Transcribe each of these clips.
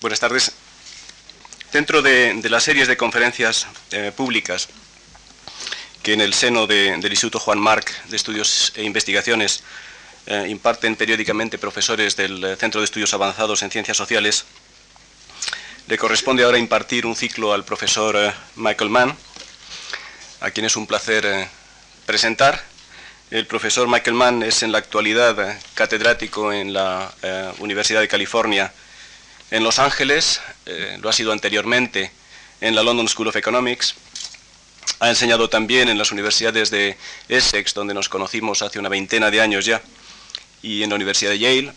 Buenas tardes. Dentro de, las series de conferencias eh, públicas que en el seno del Instituto Juan Marc de Estudios e Investigaciones eh, imparten periódicamente profesores del Centro de Estudios Avanzados en Ciencias Sociales, le corresponde ahora impartir un ciclo al profesor eh, Michael Mann, a quien es un placer presentar. El profesor Michael Mann es en la actualidad catedrático en la Universidad de California en Los Ángeles, eh, lo ha sido anteriormente en la London School of Economics, ha enseñado también en las universidades de Essex, donde nos conocimos hace una veintena de años ya, y en la Universidad de Yale,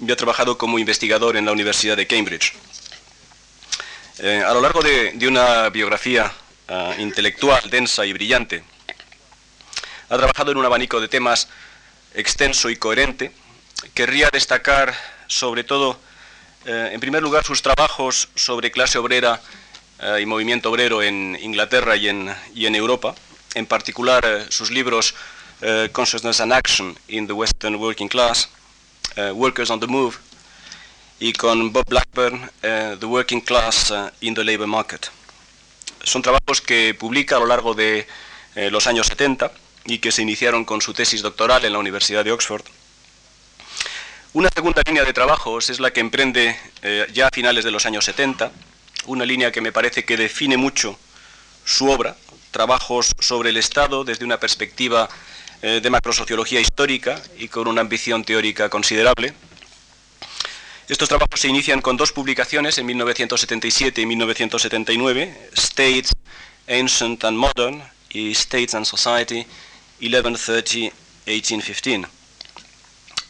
y ha trabajado como investigador en la Universidad de Cambridge. Eh, a lo largo de, una biografía ah, intelectual densa y brillante, ha trabajado en un abanico de temas extenso y coherente. Querría destacar sobre todo eh, en primer lugar, sus trabajos sobre clase obrera eh, y movimiento obrero en Inglaterra y en, Europa, en particular eh, sus libros Consciousness and Action in the Western Working Class, Workers on the Move, y con Bob Blackburn, The Working Class in the Labour Market. Son trabajos que publica a lo largo de los años 70 y que se iniciaron con su tesis doctoral en la Universidad de Oxford una segunda línea de trabajos es la que emprende eh, ya a finales de los años 70, una línea que me parece que define mucho su obra, trabajos sobre el Estado desde una perspectiva eh, de macrosociología histórica y con una ambición teórica considerable. Estos trabajos se inician con dos publicaciones en 1977 y 1979, States, Ancient and Modern y States and Society, 1130-1815.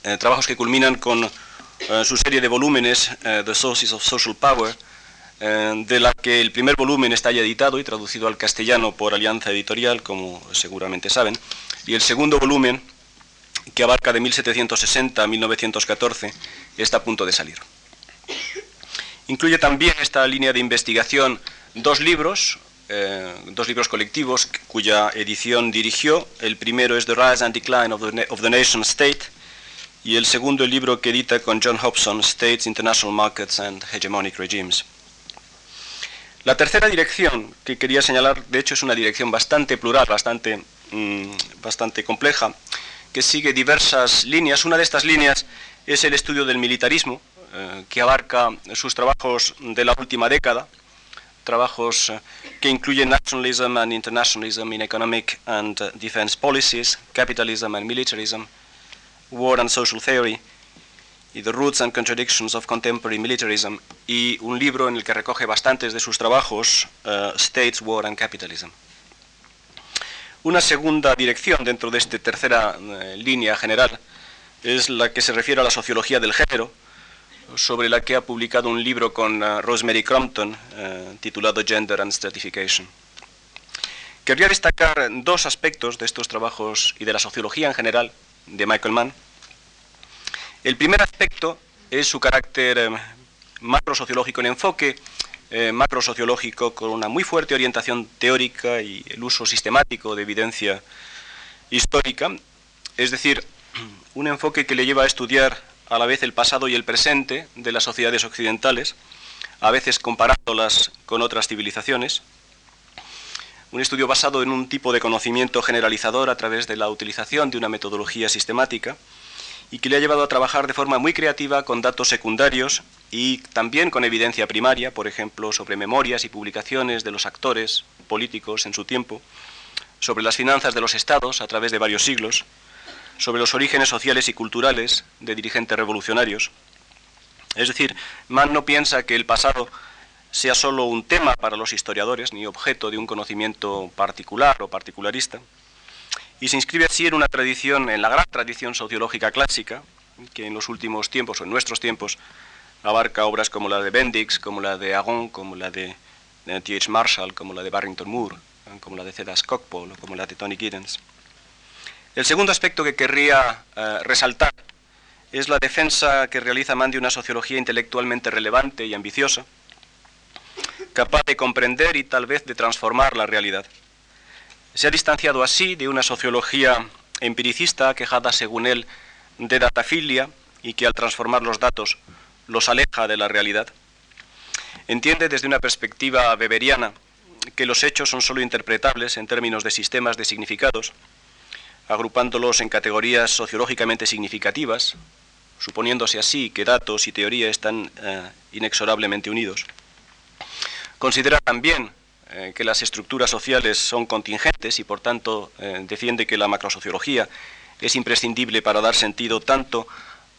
Eh, trabajos que culminan con eh, su serie de volúmenes, eh, The Sources of Social Power, de la que el primer volumen está ya editado y traducido al castellano por Alianza Editorial, como seguramente saben, y el segundo volumen, que abarca de 1760 a 1914, está a punto de salir. Incluye también esta línea de investigación dos libros, dos libros colectivos cuya edición dirigió. El primero es The Rise and Decline of the, of the Nation State, y el segundo libro que edita con John Hobson, States, International Markets and Hegemonic Regimes. La tercera dirección que quería señalar, de hecho, es una dirección bastante plural, bastante, mm, bastante compleja, que sigue diversas líneas. Una de estas líneas es el estudio del militarismo, eh, que abarca sus trabajos de la última década, trabajos eh, que incluyen Nationalism and Internationalism in Economic and Defense Policies, Capitalism and Militarism, War and Social Theory y The Roots and Contradictions of Contemporary Militarism y un libro en el que recoge bastantes de sus trabajos, uh, States, War and Capitalism. Una segunda dirección dentro de esta tercera uh, línea general es la que se refiere a la sociología del género, sobre la que ha publicado un libro con uh, Rosemary Crompton titulado Gender and Stratification. Querría destacar dos aspectos de estos trabajos y de la sociología en general de Michael Mann. El primer aspecto es su carácter eh, macrosociológico en enfoque, eh, macrosociológico con una muy fuerte orientación teórica y el uso sistemático de evidencia histórica, es decir, un enfoque que le lleva a estudiar a la vez el pasado y el presente de las sociedades occidentales, a veces comparándolas con otras civilizaciones, un estudio basado en un tipo de conocimiento generalizador a través de la utilización de una metodología sistemática y que le ha llevado a trabajar de forma muy creativa con datos secundarios y también con evidencia primaria, por ejemplo, sobre memorias y publicaciones de los actores políticos en su tiempo, sobre las finanzas de los estados a través de varios siglos, sobre los orígenes sociales y culturales de dirigentes revolucionarios. Es decir, Mann no piensa que el pasado sea solo un tema para los historiadores, ni objeto de un conocimiento particular o particularista, y se inscribe así en una tradición, en la gran tradición sociológica clásica, que en los últimos tiempos, o en nuestros tiempos, abarca obras como la de Bendix, como la de Agon, como la de, T.H. Marshall, como la de Barrington Moore, como la de Cedas Cockpole, o como la de Tony Giddens. El segundo aspecto que querría eh, resaltar es la defensa que realiza Mann de una sociología intelectualmente relevante y ambiciosa, capaz de comprender y tal vez de transformar la realidad. Se ha distanciado así de una sociología empiricista quejada, según él, de datafilia y que al transformar los datos los aleja de la realidad. entiende desde una perspectiva weberiana que los hechos son sólo interpretables en términos de sistemas de significados, agrupándolos en categorías sociológicamente significativas, suponiéndose así que datos y teoría están eh, inexorablemente unidos. Considera también eh, que las estructuras sociales son contingentes y por tanto eh, defiende que la macrosociología es imprescindible para dar sentido tanto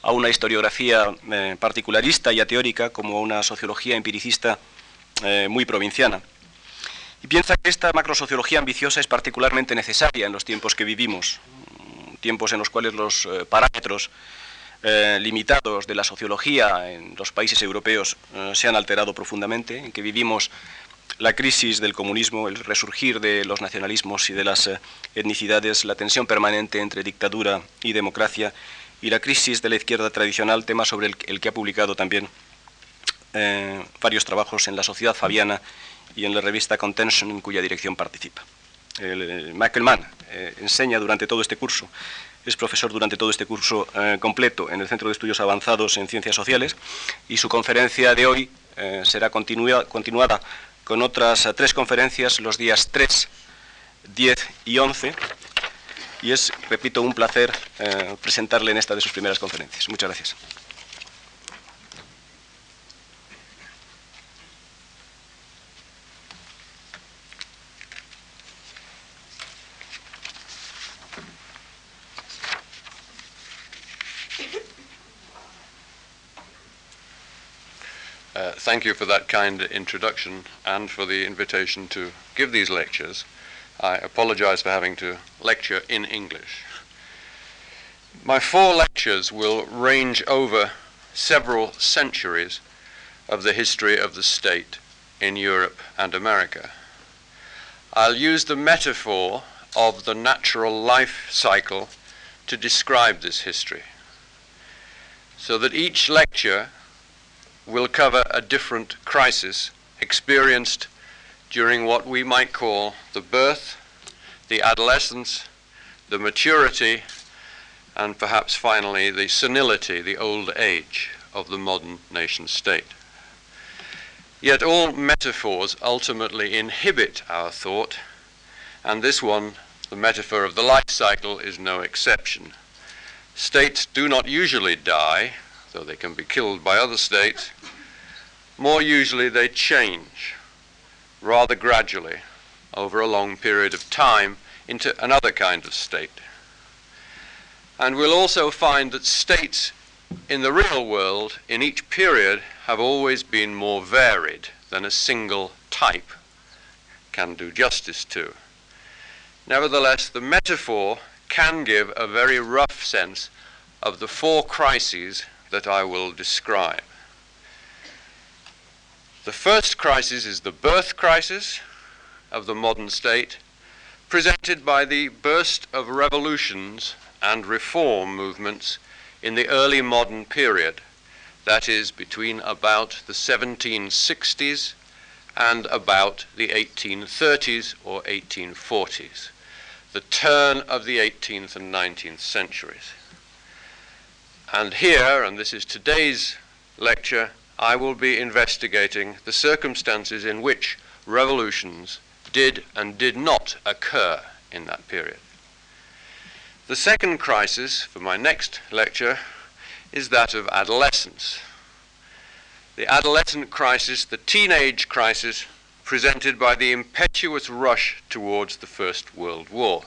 a una historiografía particularista y ateórica como a una sociología empiricista muy provinciana. Y piensa que esta macrosociología ambiciosa es particularmente necesaria en los tiempos que vivimos, tiempos en los cuales los parámetros eh, limitados de la sociología en los países europeos eh, se han alterado profundamente, en que vivimos la crisis del comunismo, el resurgir de los nacionalismos y de las eh, etnicidades, la tensión permanente entre dictadura y democracia y la crisis de la izquierda tradicional, tema sobre el, que ha publicado también varios trabajos en la Sociedad Fabiana y en la revista Contention, en cuya dirección participa. Michael Mann enseña durante todo este curso es profesor durante todo este curso eh, completo en el Centro de Estudios Avanzados en Ciencias Sociales y su conferencia de hoy eh, será continuada con otras eh, tres conferencias los días 3, 10 y 11 y es, repito, un placer presentarle en esta de sus primeras conferencias. Muchas gracias. Thank you for that kind introduction and for the invitation to give these lectures. I apologize for having to lecture in English. My four lectures will range over several centuries of the history of the state in Europe and America. I'll use the metaphor of the natural life cycle to describe this history, so that each lecture will cover a different crisis experienced during what we might call the birth, the adolescence, the maturity, and perhaps finally the senility, the old age of the modern nation state. Yet all metaphors ultimately inhibit our thought, and this one, the metaphor of the life cycle, is no exception. States do not usually die, though they can be killed by other states, more usually they change rather gradually over a long period of time into another kind of state. And we'll also find that states in the real world in each period have always been more varied than a single type can do justice to. Nevertheless, the metaphor can give a very rough sense of the four crises that I will describe. The first crisis is the birth crisis of the modern state, presented by the burst of revolutions and reform movements in the early modern period, that is, between about the 1760s and about the 1830s or 1840s, the turn of the 18th and 19th centuries. And here, and this is today's lecture, I will be investigating the circumstances in which revolutions did and did not occur in that period. The second crisis for my next lecture is that of adolescence. The adolescent crisis, the teenage crisis, presented by the impetuous rush towards the First World War,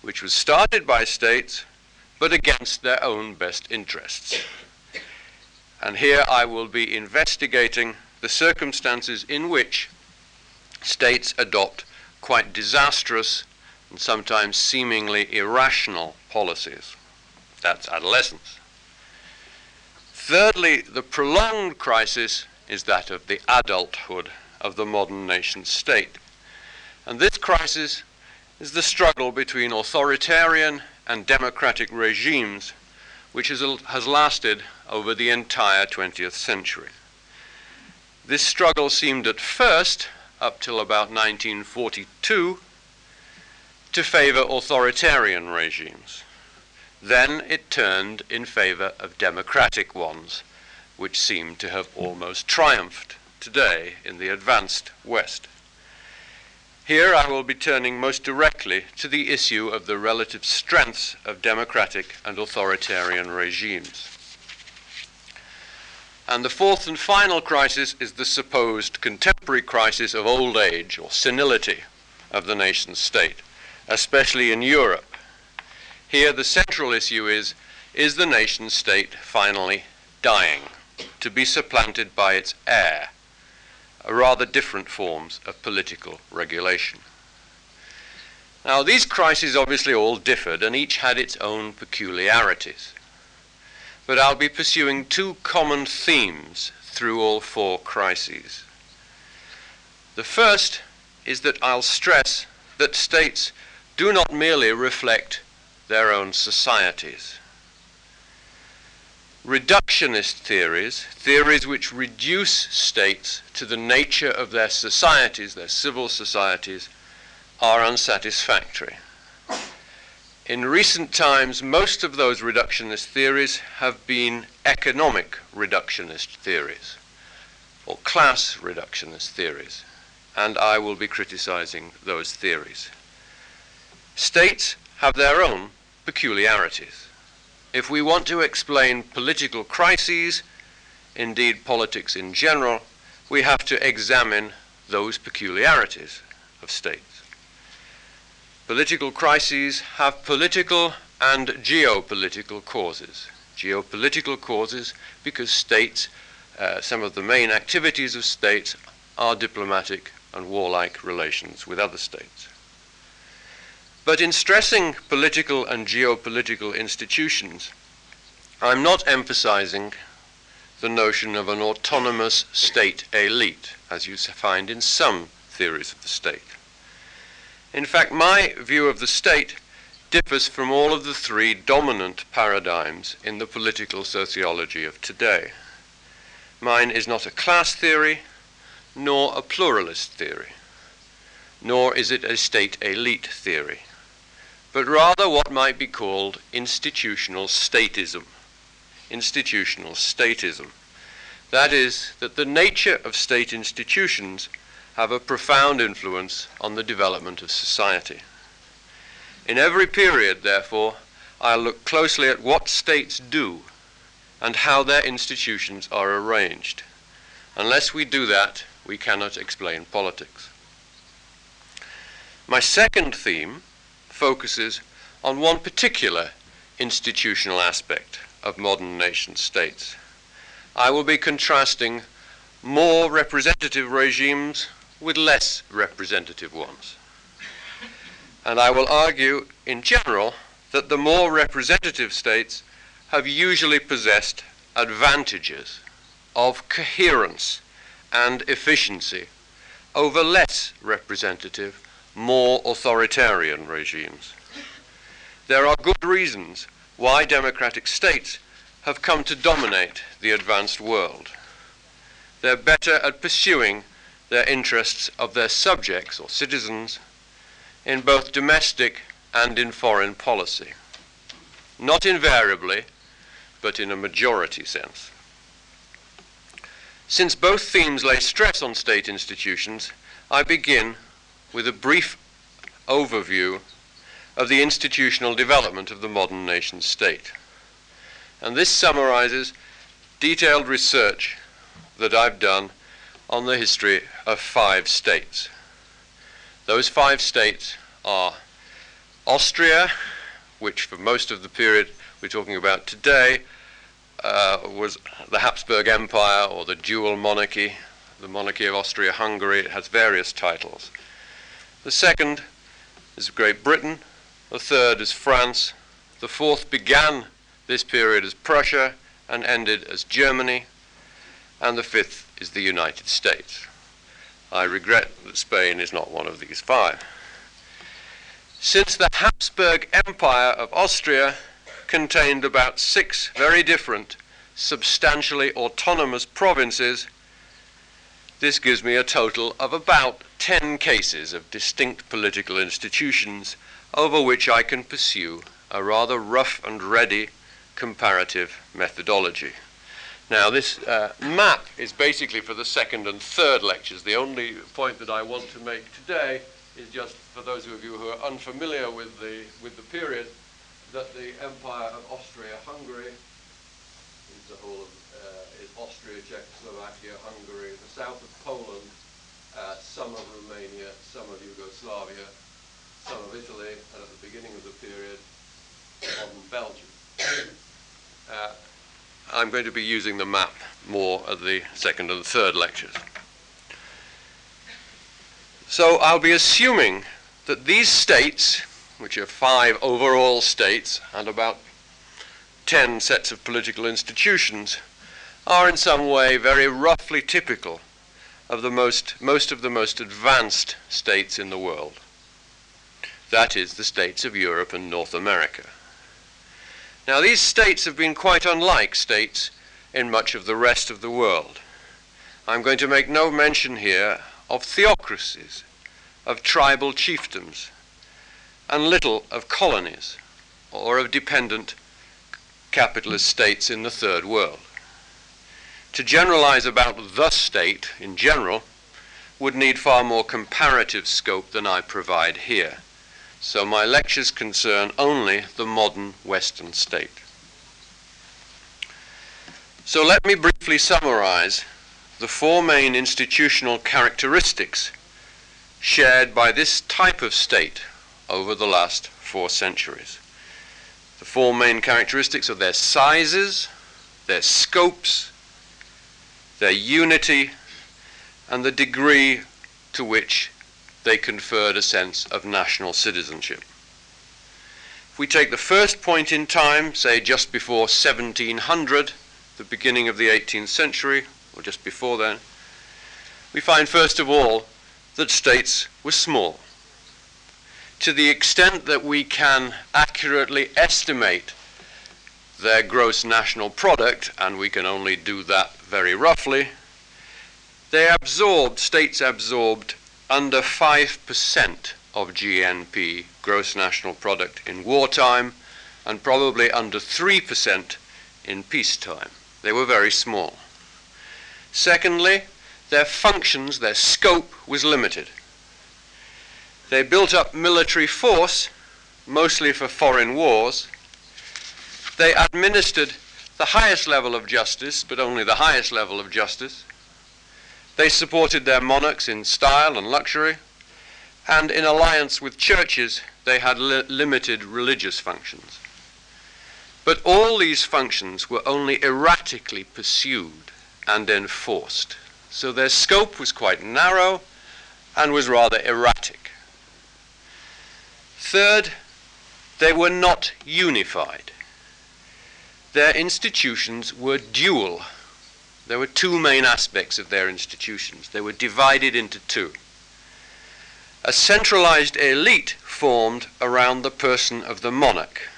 which was started by states but against their own best interests. And here I will be investigating the circumstances in which states adopt quite disastrous and sometimes seemingly irrational policies. That's adolescence. Thirdly, the prolonged crisis is that of the adulthood of the modern nation state. And this crisis is the struggle between authoritarian and democratic regimes, which has, has lasted over the entire 20th century. This struggle seemed at first, up till about 1942, to favor authoritarian regimes. Then it turned in favor of democratic ones, which seem to have almost triumphed today in the advanced West. Here I will be turning most directly to the issue of the relative strengths of democratic and authoritarian regimes. And the fourth and final crisis is the supposed contemporary crisis of old age or senility of the nation state, especially in Europe. Here the central issue is is the nation state finally dying, to be supplanted by its heir, rather different forms of political regulation. Now, these crises obviously all differed, and each had its own peculiarities. But I'll be pursuing two common themes through all four crises. The first is that I'll stress that states do not merely reflect their own societies. Reductionist theories, theories which reduce states to the nature of their societies, their civil societies, are unsatisfactory. In recent times, most of those reductionist theories have been economic reductionist theories, or class reductionist theories, and I will be criticizing those theories. States have their own peculiarities. If we want to explain political crises, indeed politics in general, we have to examine those peculiarities of states. Political crises have political and geopolitical causes. Geopolitical causes because states, uh, some of the main activities of states are diplomatic and warlike relations with other states. But in stressing political and geopolitical institutions, I'm not emphasizing the notion of an autonomous state elite, as you find in some theories of the state. In fact, my view of the state differs from all of the three dominant paradigms in the political sociology of today. Mine is not a class theory, nor a pluralist theory, nor is it a state elite theory but rather what might be called institutional statism. Institutional statism. That is, that the nature of state institutions have a profound influence on the development of society. In every period, therefore, I'll look closely at what states do and how their institutions are arranged. Unless we do that, we cannot explain politics. My second theme focuses on one particular institutional aspect of modern nation states. I will be contrasting more representative regimes with less representative ones. And I will argue, in general, that the more representative states have usually possessed advantages of coherence and efficiency over less representative more authoritarian regimes. There are good reasons why democratic states have come to dominate the advanced world. They're better at pursuing their interests of their subjects or citizens in both domestic and in foreign policy. Not invariably, but in a majority sense. Since both themes lay stress on state institutions, I begin with a brief overview of the institutional development of the modern nation state. And this summarizes detailed research that I've done on the history of five states. Those five states are Austria, which for most of the period we're talking about today uh, was the Habsburg Empire or the dual monarchy, the monarchy of Austria Hungary. It has various titles. The second is Great Britain. The third is France. The fourth began this period as Prussia and ended as Germany. And the fifth is the United States. I regret that Spain is not one of these five. Since the Habsburg Empire of Austria contained about six very different, substantially autonomous provinces, this gives me a total of about 10 cases of distinct political institutions over which I can pursue a rather rough and ready comparative methodology. Now, this uh, map is basically for the second and third lectures. The only point that I want to make today is just for those of you who are unfamiliar with the, with the period, that the Empire of Austria-Hungary is the whole of, uh, is Austria, Czechoslovakia, Hungary, the south of Poland, uh, some of Romania, some of Yugoslavia, some of Italy, and at the beginning of the period, modern Belgium. Uh, I'm going to be using the map more at the second and third lectures. So I'll be assuming that these states, which are five overall states and about ten sets of political institutions, are in some way very roughly typical of the most, most of the most advanced states in the world. That is, the states of Europe and North America. Now, these states have been quite unlike states in much of the rest of the world. I'm going to make no mention here of theocracies, of tribal chiefdoms, and little of colonies or of dependent capitalist states in the third world. To generalize about the state in general would need far more comparative scope than I provide here. So my lectures concern only the modern Western state. So let me briefly summarize the four main institutional characteristics shared by this type of state over the last four centuries. The four main characteristics are their sizes, their scopes, their unity, and the degree to which they conferred a sense of national citizenship. If we take the first point in time, say just before 1700, the beginning of the 18th century, or just before then, we find first of all that states were small. To the extent that we can accurately estimate their gross national product, and we can only do that very roughly, they absorbed, states absorbed under 5% of GNP, gross national product, in wartime, and probably under 3% in peacetime. They were very small. Secondly, their functions, their scope was limited. They built up military force, mostly for foreign wars. They administered the highest level of justice, but only the highest level of justice. They supported their monarchs in style and luxury, and in alliance with churches, they had li- limited religious functions. But all these functions were only erratically pursued and enforced, so their scope was quite narrow and was rather erratic. Third, they were not unified. Their institutions were dual there were two main aspects of their institutions. They were divided into two. A centralized elite formed around the person of the monarch.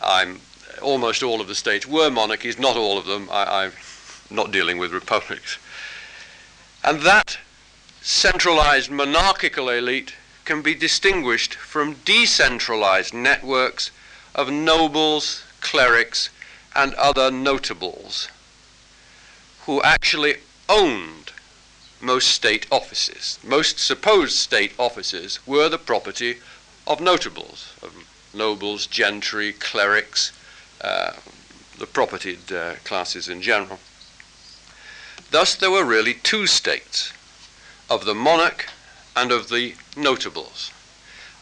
I'm, almost all of the states were monarchies, not all of them. I, I'm not dealing with republics. And that centralized monarchical elite can be distinguished from decentralized networks of nobles, clerics, and other notables who actually owned most state offices. Most supposed state offices were the property of notables, of nobles, gentry, clerics, uh, the propertied uh, classes in general. Thus, there were really two states of the monarch and of the notables.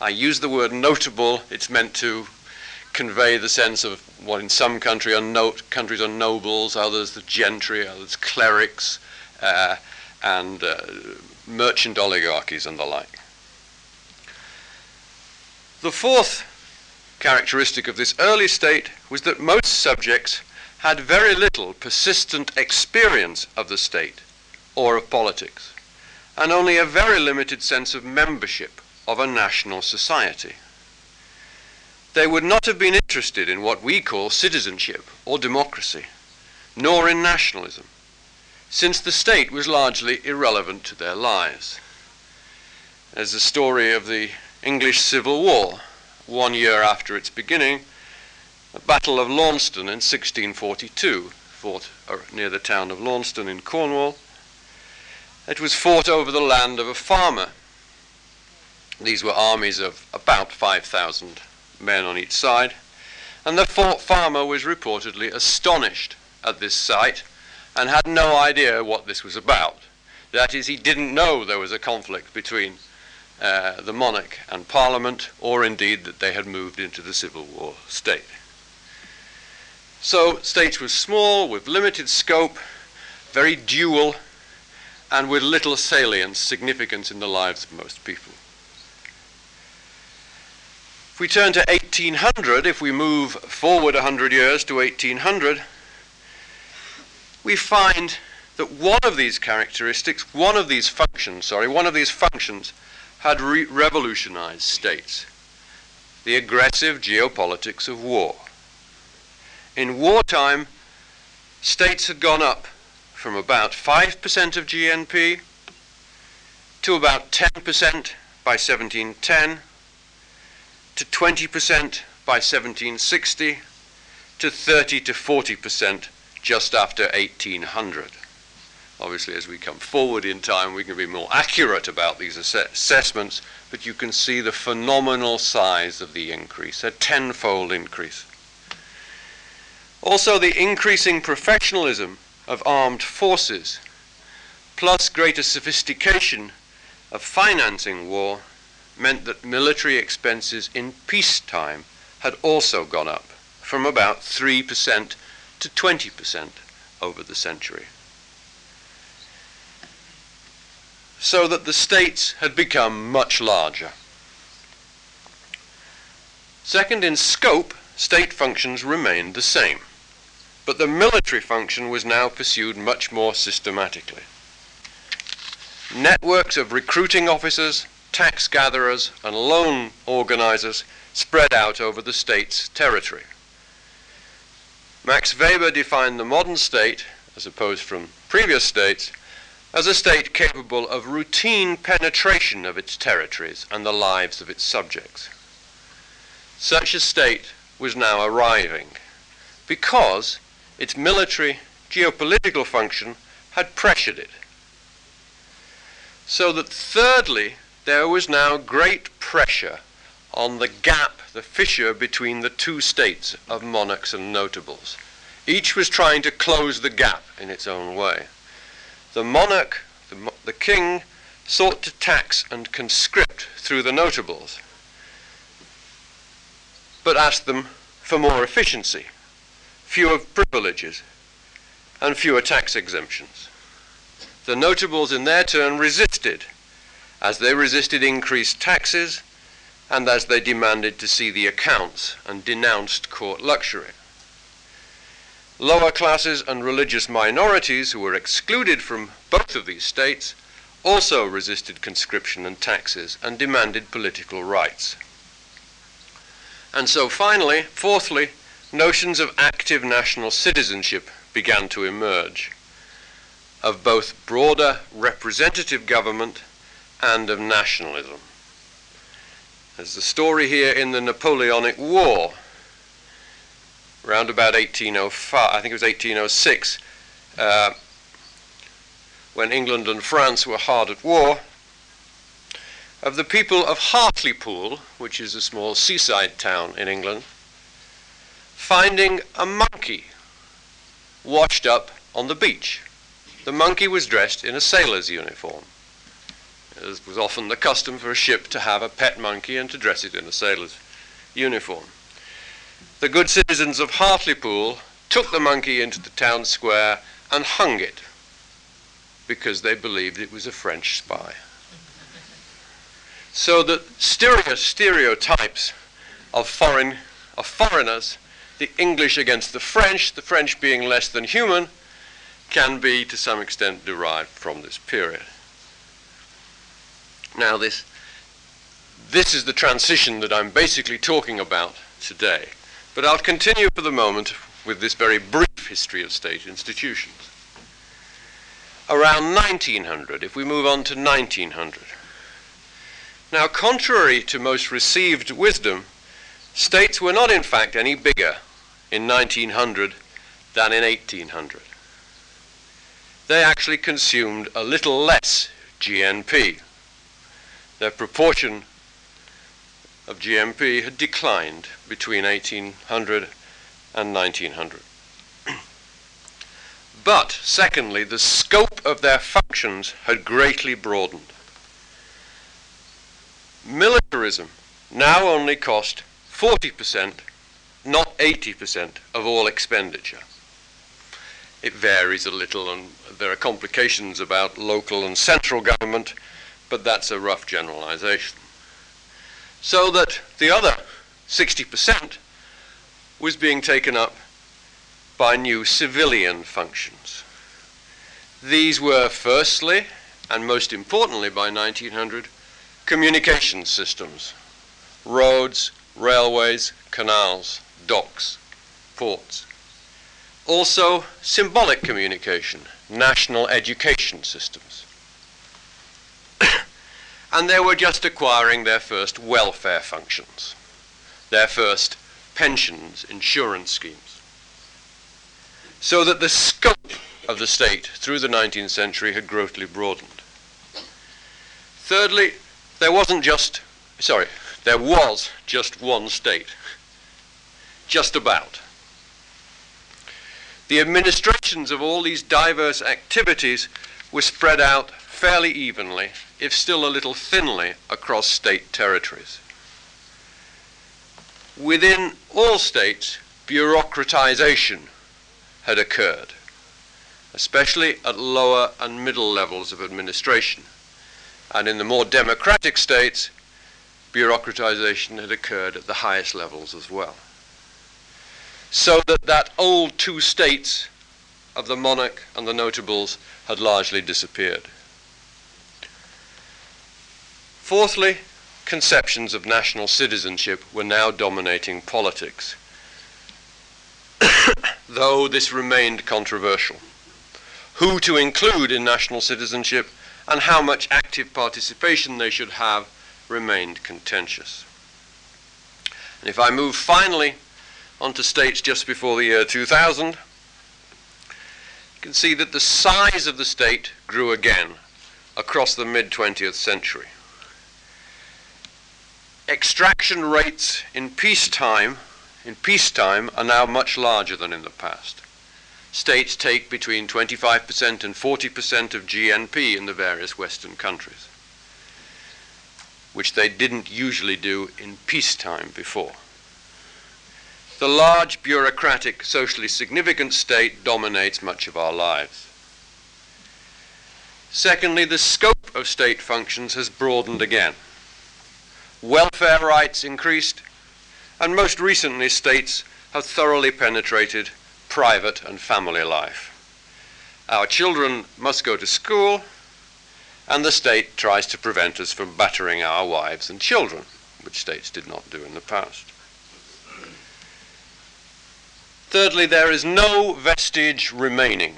I use the word notable, it's meant to convey the sense of what in some country are note, countries are nobles, others the gentry, others clerics, uh, and uh, merchant oligarchies and the like. The fourth characteristic of this early state was that most subjects had very little persistent experience of the state or of politics, and only a very limited sense of membership of a national society they would not have been interested in what we call citizenship or democracy, nor in nationalism, since the state was largely irrelevant to their lives. As the story of the English Civil War, one year after its beginning, the Battle of Launceston in 1642, fought uh, near the town of Launceston in Cornwall. It was fought over the land of a farmer. These were armies of about 5,000 men on each side, and the farmer was reportedly astonished at this sight and had no idea what this was about. That is, he didn't know there was a conflict between uh, the monarch and parliament, or indeed that they had moved into the civil war state. So, states were small, with limited scope, very dual, and with little salience, significance in the lives of most people. If we turn to 1800, if we move forward 100 years to 1800, we find that one of these characteristics, one of these functions, sorry, one of these functions had re- revolutionized states the aggressive geopolitics of war. In wartime, states had gone up from about 5% of GNP to about 10% by 1710, to 20% by 1760, to 30 to 40% just after 1800. Obviously, as we come forward in time, we can be more accurate about these assessments, but you can see the phenomenal size of the increase, a tenfold increase. Also, the increasing professionalism of armed forces, plus greater sophistication of financing war, meant that military expenses in peacetime had also gone up from about 3% to 20% over the century. So that the states had become much larger. Second, in scope, state functions remained the same, but the military function was now pursued much more systematically. Networks of recruiting officers, tax gatherers, and loan organizers spread out over the state's territory. Max Weber defined the modern state, as opposed from previous states, as a state capable of routine penetration of its territories and the lives of its subjects. Such a state was now arriving because its military geopolitical function had pressured it. So that thirdly, there was now great pressure on the gap, the fissure between the two states of monarchs and notables. Each was trying to close the gap in its own way. The monarch, the, the king, sought to tax and conscript through the notables, but asked them for more efficiency, fewer privileges, and fewer tax exemptions. The notables, in their turn, resisted, as they resisted increased taxes and as they demanded to see the accounts and denounced court luxury. Lower classes and religious minorities who were excluded from both of these states also resisted conscription and taxes and demanded political rights. And so finally, fourthly, notions of active national citizenship began to emerge, of both broader representative government and of nationalism. There's the story here in the Napoleonic War, around about 1805, I think it was 1806, uh, when England and France were hard at war, of the people of Hartlepool, which is a small seaside town in England, finding a monkey washed up on the beach. The monkey was dressed in a sailor's uniform. It was often the custom for a ship to have a pet monkey and to dress it in a sailor's uniform. The good citizens of Hartlepool took the monkey into the town square and hung it because they believed it was a French spy. So that stereo stereotypes of foreign of foreigners, the English against the French, the French being less than human, can be to some extent derived from this period. Now, this, this is the transition that I'm basically talking about today. But I'll continue for the moment with this very brief history of state institutions. Around 1900, if we move on to 1900. Now, contrary to most received wisdom, states were not in fact any bigger in 1900 than in 1800. They actually consumed a little less GNP. Their proportion of GNP had declined between 1800 and 1900. but, secondly, the scope of their functions had greatly broadened. Militarism now only cost 40%, not 80% of all expenditure. It varies a little, and there are complications about local and central government, but that's a rough generalization. So that the other 60% was being taken up by new civilian functions. These were firstly, and most importantly by 1900, communication systems, roads, railways, canals, docks, ports. Also, symbolic communication, national education systems. and they were just acquiring their first welfare functions, their first pensions, insurance schemes. So that the scope of the state through the 19th century had greatly broadened. Thirdly, there wasn't just, sorry, there was just one state. Just about. The administrations of all these diverse activities were spread out fairly evenly, if still a little thinly, across state territories. Within all states, bureaucratization had occurred, especially at lower and middle levels of administration and in the more democratic states, bureaucratization had occurred at the highest levels as well. So that that old two states of the monarch and the notables had largely disappeared. Fourthly, conceptions of national citizenship were now dominating politics, though this remained controversial. Who to include in national citizenship and how much active participation they should have remained contentious. And if I move finally onto states just before the year 2000, you can see that the size of the state grew again across the mid 20th century. Extraction rates in peacetime in peacetime are now much larger than in the past states take between 25% and 40% of GNP in the various Western countries, which they didn't usually do in peacetime before. The large, bureaucratic, socially significant state dominates much of our lives. Secondly, the scope of state functions has broadened again. Welfare rights increased, and most recently, states have thoroughly penetrated private and family life. Our children must go to school, and the state tries to prevent us from battering our wives and children, which states did not do in the past. Thirdly, there is no vestige remaining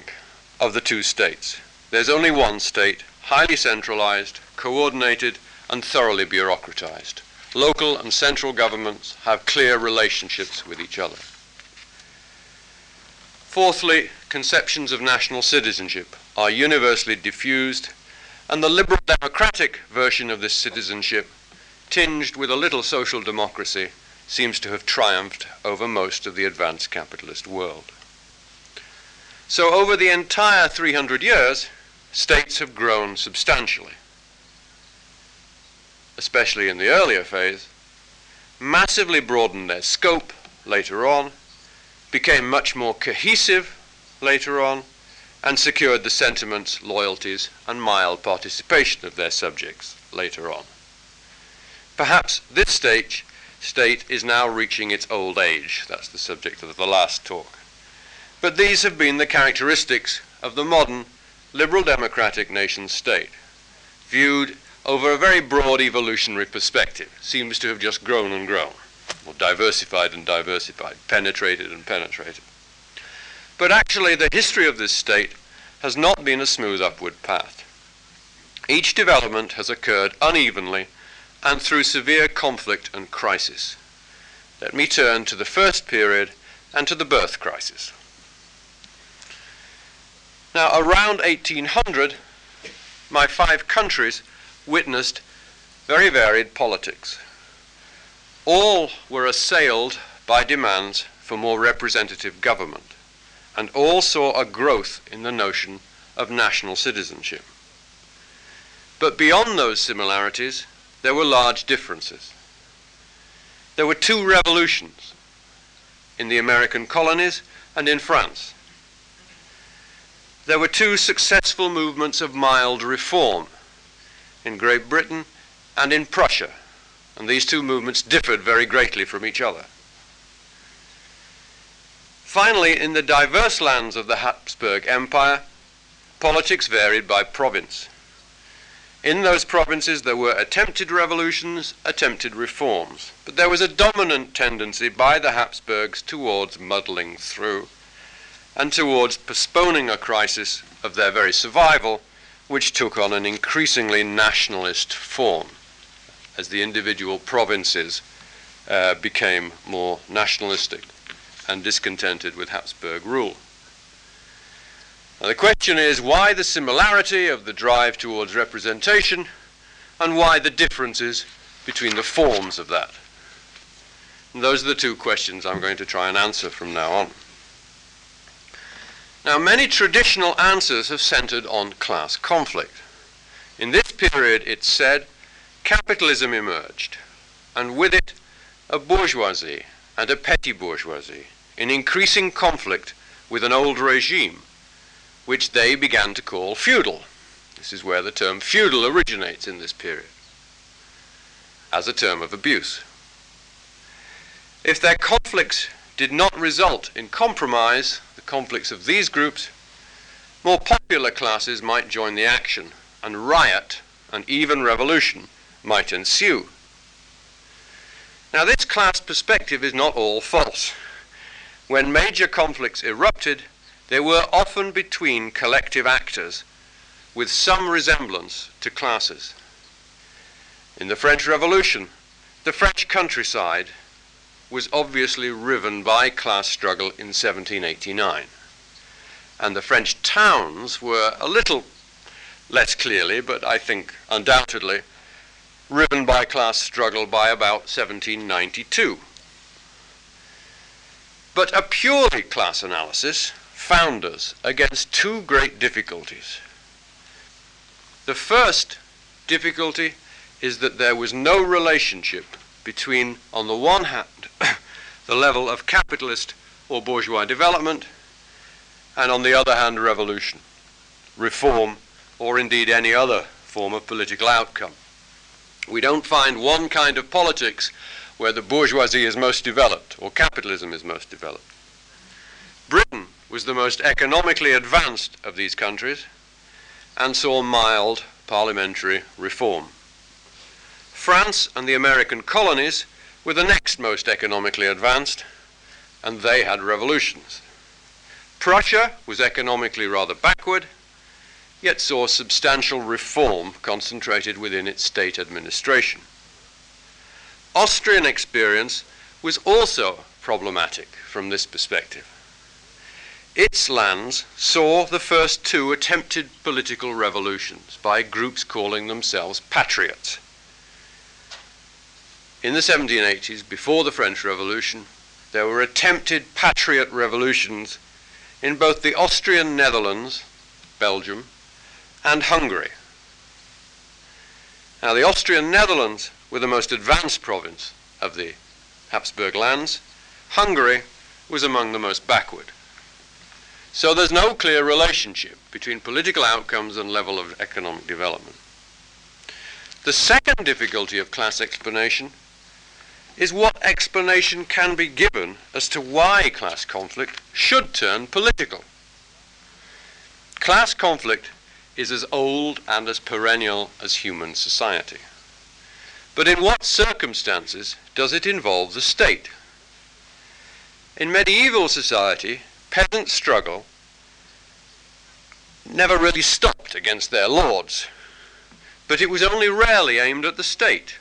of the two states. There's only one state, highly centralized, coordinated, and thoroughly bureaucratized. Local and central governments have clear relationships with each other. Fourthly, conceptions of national citizenship are universally diffused, and the liberal democratic version of this citizenship, tinged with a little social democracy, seems to have triumphed over most of the advanced capitalist world. So, over the entire 300 years, states have grown substantially, especially in the earlier phase, massively broadened their scope later on, became much more cohesive later on and secured the sentiments, loyalties, and mild participation of their subjects later on. Perhaps this stage, state is now reaching its old age. That's the subject of the last talk. But these have been the characteristics of the modern liberal democratic nation state, viewed over a very broad evolutionary perspective, seems to have just grown and grown or diversified and diversified, penetrated and penetrated. But actually, the history of this state has not been a smooth upward path. Each development has occurred unevenly and through severe conflict and crisis. Let me turn to the first period and to the birth crisis. Now, around 1800, my five countries witnessed very varied politics. All were assailed by demands for more representative government, and all saw a growth in the notion of national citizenship. But beyond those similarities, there were large differences. There were two revolutions in the American colonies and in France. There were two successful movements of mild reform in Great Britain and in Prussia, and these two movements differed very greatly from each other. Finally, in the diverse lands of the Habsburg Empire, politics varied by province. In those provinces, there were attempted revolutions, attempted reforms, but there was a dominant tendency by the Habsburgs towards muddling through and towards postponing a crisis of their very survival, which took on an increasingly nationalist form as the individual provinces uh, became more nationalistic and discontented with Habsburg rule. Now, the question is why the similarity of the drive towards representation and why the differences between the forms of that? And those are the two questions I'm going to try and answer from now on. Now, many traditional answers have centered on class conflict. In this period, it's said, capitalism emerged, and with it, a bourgeoisie and a petty bourgeoisie in increasing conflict with an old regime, which they began to call feudal. This is where the term feudal originates in this period, as a term of abuse. If their conflicts did not result in compromise, the conflicts of these groups, more popular classes might join the action, and riot and even revolution might ensue. Now, this class perspective is not all false. When major conflicts erupted, they were often between collective actors with some resemblance to classes. In the French Revolution, the French countryside was obviously riven by class struggle in 1789. And the French towns were a little less clearly, but I think undoubtedly, riven by class struggle by about 1792. But a purely class analysis found us against two great difficulties. The first difficulty is that there was no relationship between, on the one hand, the level of capitalist or bourgeois development, and on the other hand, revolution, reform, or indeed any other form of political outcome. We don't find one kind of politics where the bourgeoisie is most developed or capitalism is most developed. Britain was the most economically advanced of these countries and saw mild parliamentary reform. France and the American colonies were the next most economically advanced, and they had revolutions. Prussia was economically rather backward, yet saw substantial reform concentrated within its state administration. Austrian experience was also problematic from this perspective. Its lands saw the first two attempted political revolutions by groups calling themselves patriots. In the 1780s, before the French Revolution, there were attempted patriot revolutions in both the Austrian Netherlands, Belgium, and Hungary. Now, the Austrian Netherlands were the most advanced province of the Habsburg lands. Hungary was among the most backward. So there's no clear relationship between political outcomes and level of economic development. The second difficulty of class explanation is what explanation can be given as to why class conflict should turn political. Class conflict is as old and as perennial as human society. But in what circumstances does it involve the state? In medieval society, peasant struggle never really stopped against their lords, but it was only rarely aimed at the state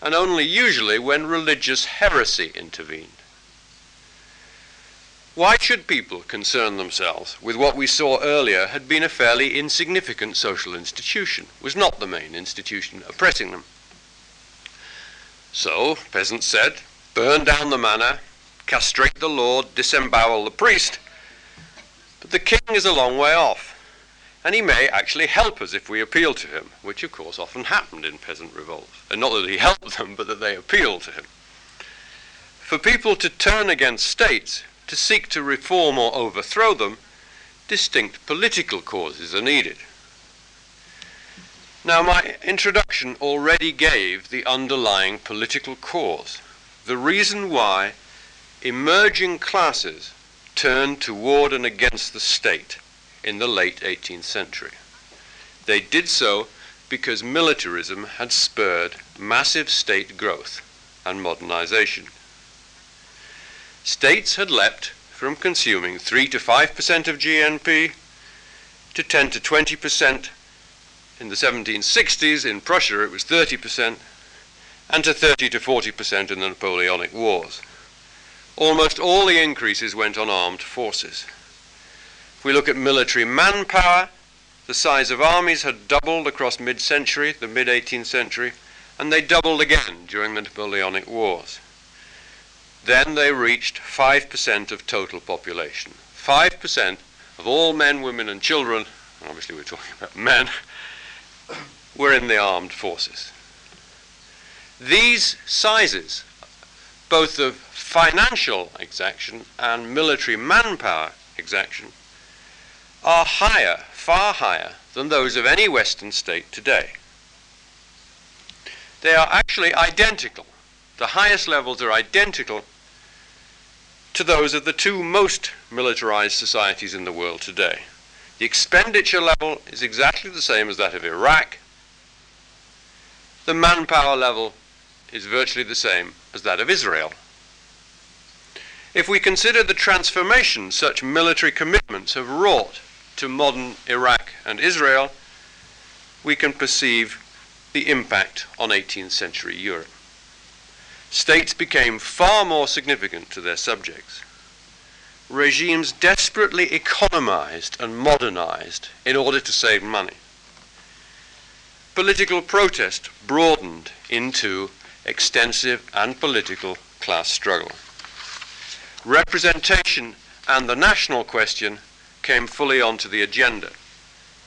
and only usually when religious heresy intervened. Why should people concern themselves with what we saw earlier had been a fairly insignificant social institution, was not the main institution oppressing them? So, peasants said, burn down the manor, castrate the lord, disembowel the priest, but the king is a long way off, and he may actually help us if we appeal to him, which of course often happened in peasant revolts. And not that he helped them, but that they appealed to him. For people to turn against states, to seek to reform or overthrow them, distinct political causes are needed. Now, my introduction already gave the underlying political cause, the reason why emerging classes turned toward and against the state in the late 18th century. They did so because militarism had spurred massive state growth and modernization. States had leapt from consuming 3 to 5% of GNP to 10 to 20% in the 1760s. In Prussia, it was 30%, and to 30 to 40% in the Napoleonic Wars. Almost all the increases went on armed forces. If we look at military manpower, the size of armies had doubled across mid century, the mid 18th century, and they doubled again during the Napoleonic Wars. Then they reached 5% of total population. 5% of all men, women, and children, obviously we're talking about men, were in the armed forces. These sizes, both of financial exaction and military manpower exaction are higher, far higher, than those of any Western state today. They are actually identical. The highest levels are identical to those of the two most militarized societies in the world today. The expenditure level is exactly the same as that of Iraq. The manpower level is virtually the same as that of Israel. If we consider the transformation such military commitments have wrought to modern Iraq and Israel, we can perceive the impact on 18th century Europe. States became far more significant to their subjects. Regimes desperately economized and modernized in order to save money. Political protest broadened into extensive and political class struggle representation and the national question came fully onto the agenda,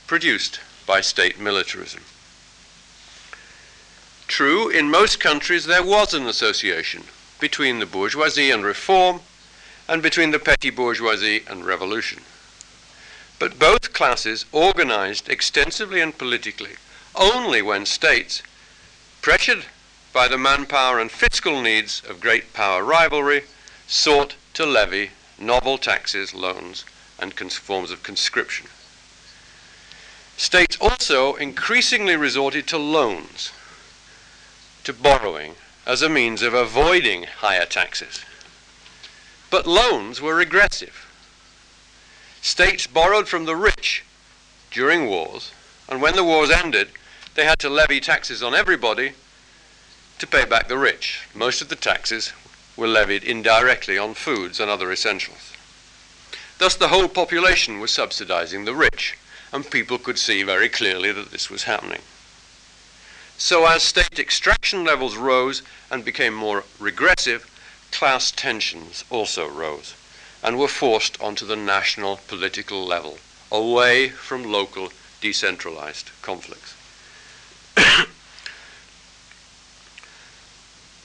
produced by state militarism. True, in most countries there was an association between the bourgeoisie and reform and between the petty bourgeoisie and revolution. But both classes organized extensively and politically only when states, pressured by the manpower and fiscal needs of great power rivalry, sought to levy novel taxes, loans, and forms of conscription. States also increasingly resorted to loans, to borrowing, as a means of avoiding higher taxes. But loans were regressive. States borrowed from the rich during wars, and when the wars ended, they had to levy taxes on everybody to pay back the rich. Most of the taxes were levied indirectly on foods and other essentials. Thus, the whole population was subsidizing the rich, and people could see very clearly that this was happening. So, as state extraction levels rose and became more regressive, class tensions also rose and were forced onto the national political level, away from local decentralized conflicts.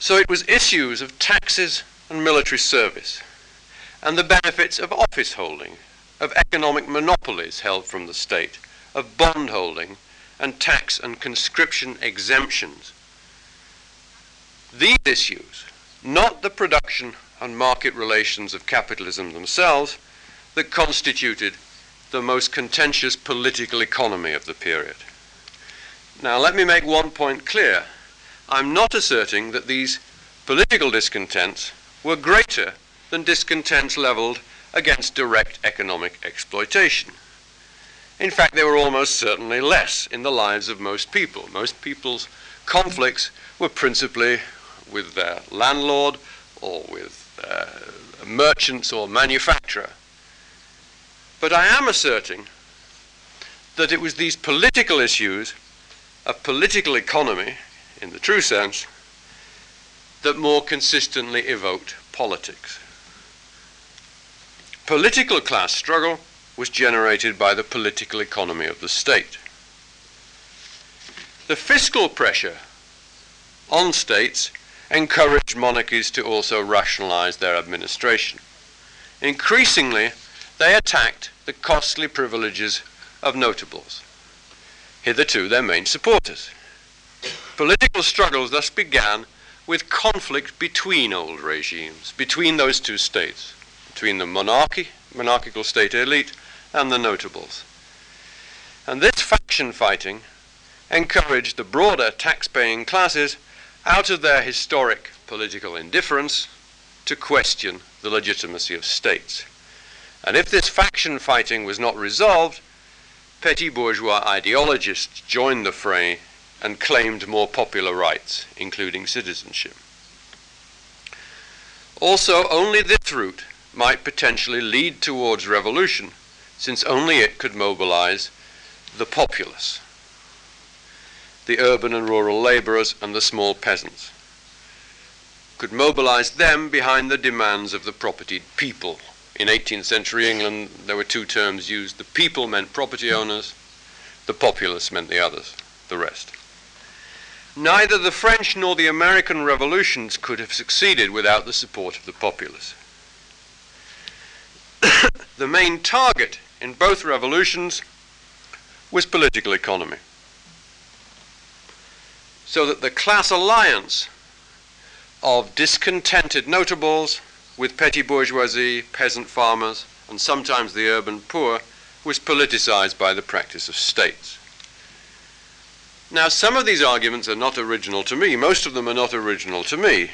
So it was issues of taxes and military service, and the benefits of office holding, of economic monopolies held from the state, of bond holding, and tax and conscription exemptions. These issues, not the production and market relations of capitalism themselves, that constituted the most contentious political economy of the period. Now, let me make one point clear. I'm not asserting that these political discontents were greater than discontents leveled against direct economic exploitation. In fact, they were almost certainly less in the lives of most people. Most people's conflicts were principally with their landlord or with uh, merchants or manufacturer. But I am asserting that it was these political issues of political economy, in the true sense, that more consistently evoked politics. Political class struggle was generated by the political economy of the state. The fiscal pressure on states encouraged monarchies to also rationalize their administration. Increasingly, they attacked the costly privileges of notables, hitherto their main supporters. Political struggles thus began with conflict between old regimes, between those two states, between the monarchy, monarchical state elite, and the notables. And this faction fighting encouraged the broader tax-paying classes out of their historic political indifference to question the legitimacy of states. And if this faction fighting was not resolved, petty bourgeois ideologists joined the fray and claimed more popular rights, including citizenship. Also, only this route might potentially lead towards revolution, since only it could mobilize the populace, the urban and rural laborers and the small peasants, could mobilize them behind the demands of the propertied people in 18th century England, there were two terms used. The people meant property owners, the populace meant the others, the rest. Neither the French nor the American revolutions could have succeeded without the support of the populace. the main target in both revolutions was political economy. So that the class alliance of discontented notables with petty bourgeoisie, peasant farmers, and sometimes the urban poor, was politicized by the practice of states. Now, some of these arguments are not original to me. Most of them are not original to me,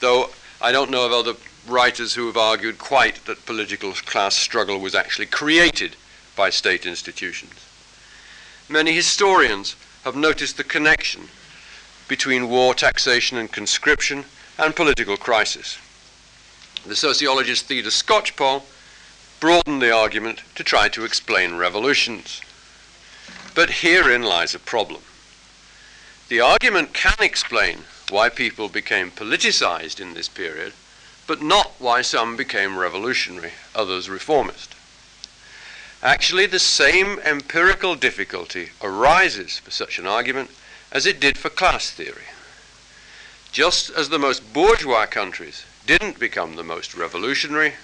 though I don't know of other writers who have argued quite that political class struggle was actually created by state institutions. Many historians have noticed the connection between war, taxation, and conscription and political crisis. The sociologist Theda Skocpol broadened the argument to try to explain revolutions. But herein lies a problem. The argument can explain why people became politicized in this period, but not why some became revolutionary, others reformist. Actually, the same empirical difficulty arises for such an argument as it did for class theory. Just as the most bourgeois countries didn't become the most revolutionary,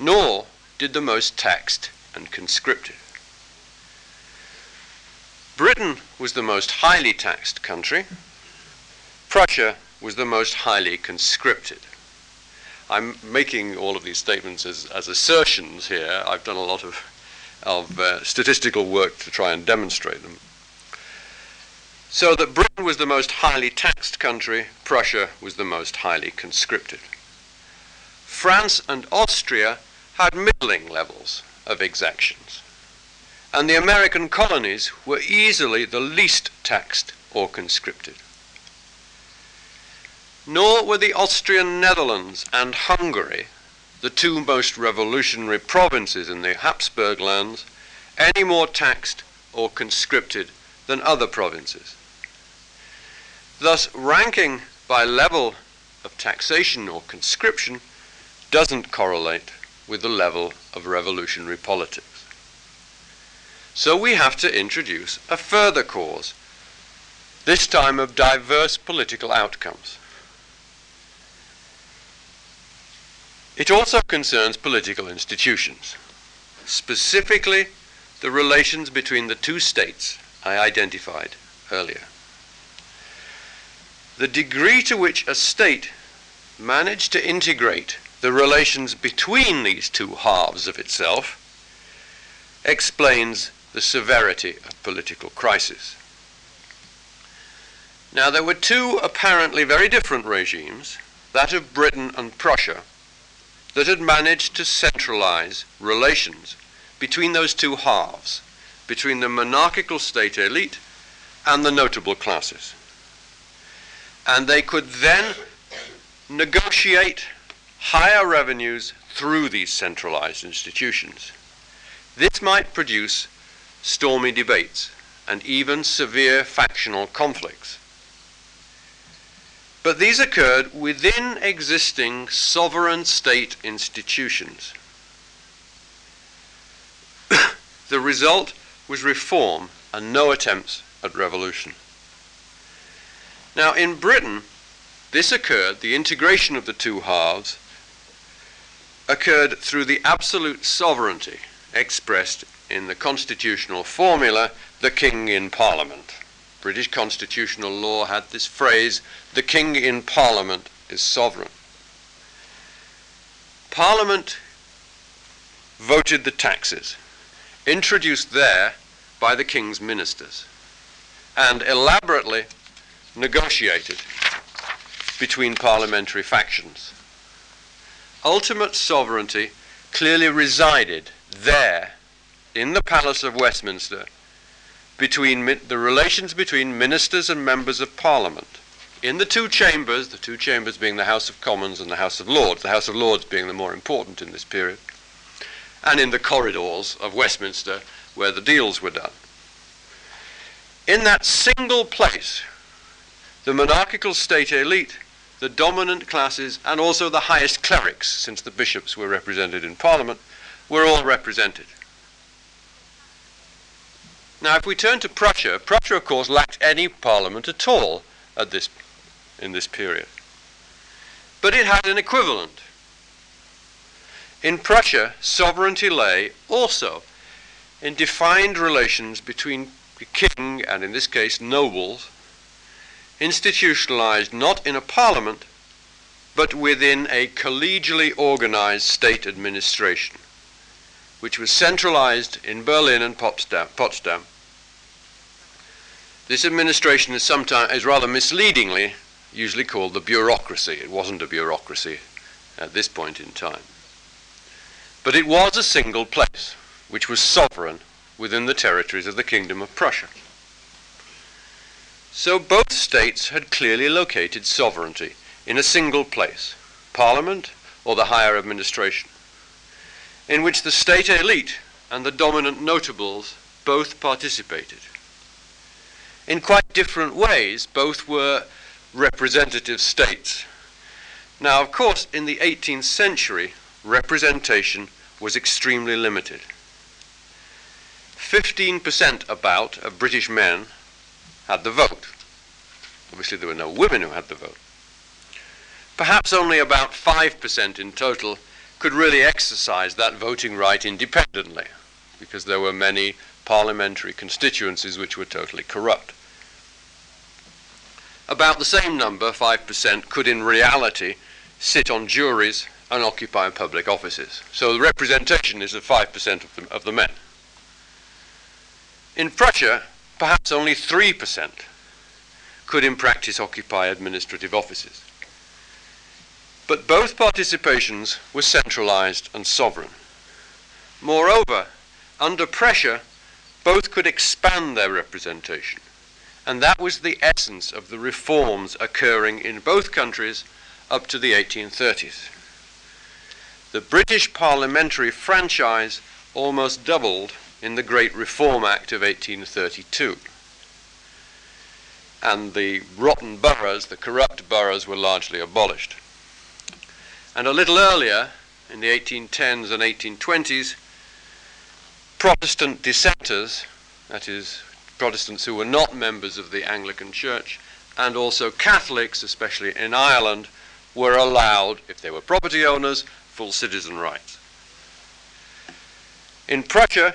nor did the most taxed and conscripted. Britain was the most highly taxed country. Prussia was the most highly conscripted. I'm making all of these statements as, as assertions here. I've done a lot of, of uh, statistical work to try and demonstrate them. So that Britain was the most highly taxed country, Prussia was the most highly conscripted. France and Austria had middling levels of exactions. And the American colonies were easily the least taxed or conscripted. Nor were the Austrian Netherlands and Hungary, the two most revolutionary provinces in the Habsburg lands, any more taxed or conscripted than other provinces. Thus, ranking by level of taxation or conscription doesn't correlate with the level of revolutionary politics. So we have to introduce a further cause, this time of diverse political outcomes. It also concerns political institutions, specifically the relations between the two states I identified earlier. The degree to which a state managed to integrate the relations between these two halves of itself explains the severity of political crisis. Now, there were two apparently very different regimes, that of Britain and Prussia, that had managed to centralize relations between those two halves, between the monarchical state elite and the notable classes. And they could then negotiate higher revenues through these centralized institutions. This might produce stormy debates and even severe factional conflicts. But these occurred within existing sovereign state institutions. the result was reform and no attempts at revolution. Now, in Britain, this occurred, the integration of the two halves occurred through the absolute sovereignty expressed in the constitutional formula, the King in Parliament. British constitutional law had this phrase, the King in Parliament is sovereign. Parliament voted the taxes, introduced there by the King's ministers, and elaborately negotiated between parliamentary factions. Ultimate sovereignty clearly resided there in the Palace of Westminster between the relations between ministers and members of Parliament. In the two chambers, the two chambers being the House of Commons and the House of Lords, the House of Lords being the more important in this period, and in the corridors of Westminster where the deals were done. In that single place, the monarchical state elite, the dominant classes, and also the highest clerics, since the bishops were represented in Parliament, were all represented. Now, if we turn to Prussia, Prussia, of course, lacked any parliament at all at this, in this period. But it had an equivalent. In Prussia, sovereignty lay also in defined relations between the king and, in this case, nobles, institutionalized not in a parliament, but within a collegially organized state administration which was centralized in Berlin and Potsdam. This administration is sometimes is rather misleadingly usually called the bureaucracy. It wasn't a bureaucracy at this point in time. But it was a single place which was sovereign within the territories of the Kingdom of Prussia. So both states had clearly located sovereignty in a single place, Parliament or the higher administration in which the state elite and the dominant notables both participated. In quite different ways, both were representative states. Now, of course, in the 18th century, representation was extremely limited. 15% about of British men had the vote. Obviously, there were no women who had the vote. Perhaps only about 5% in total could really exercise that voting right independently, because there were many parliamentary constituencies which were totally corrupt. About the same number, 5%, could in reality sit on juries and occupy public offices. So the representation is of 5% of the, of the men. In Prussia, perhaps only 3% could in practice occupy administrative offices. But both participations were centralized and sovereign. Moreover, under pressure, both could expand their representation. And that was the essence of the reforms occurring in both countries up to the 1830s. The British parliamentary franchise almost doubled in the Great Reform Act of 1832. And the rotten boroughs, the corrupt boroughs, were largely abolished. And a little earlier, in the 1810s and 1820s, Protestant dissenters, that is, Protestants who were not members of the Anglican Church, and also Catholics, especially in Ireland, were allowed, if they were property owners, full citizen rights. In Prussia,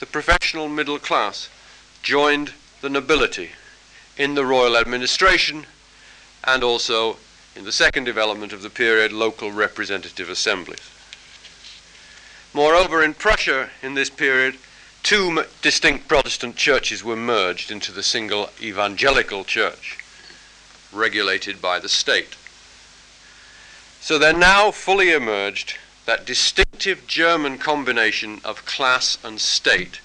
the professional middle class joined the nobility in the royal administration and also in the second development of the period, local representative assemblies. Moreover, in Prussia in this period, two distinct Protestant churches were merged into the single evangelical church, regulated by the state. So there now fully emerged that distinctive German combination of class and state,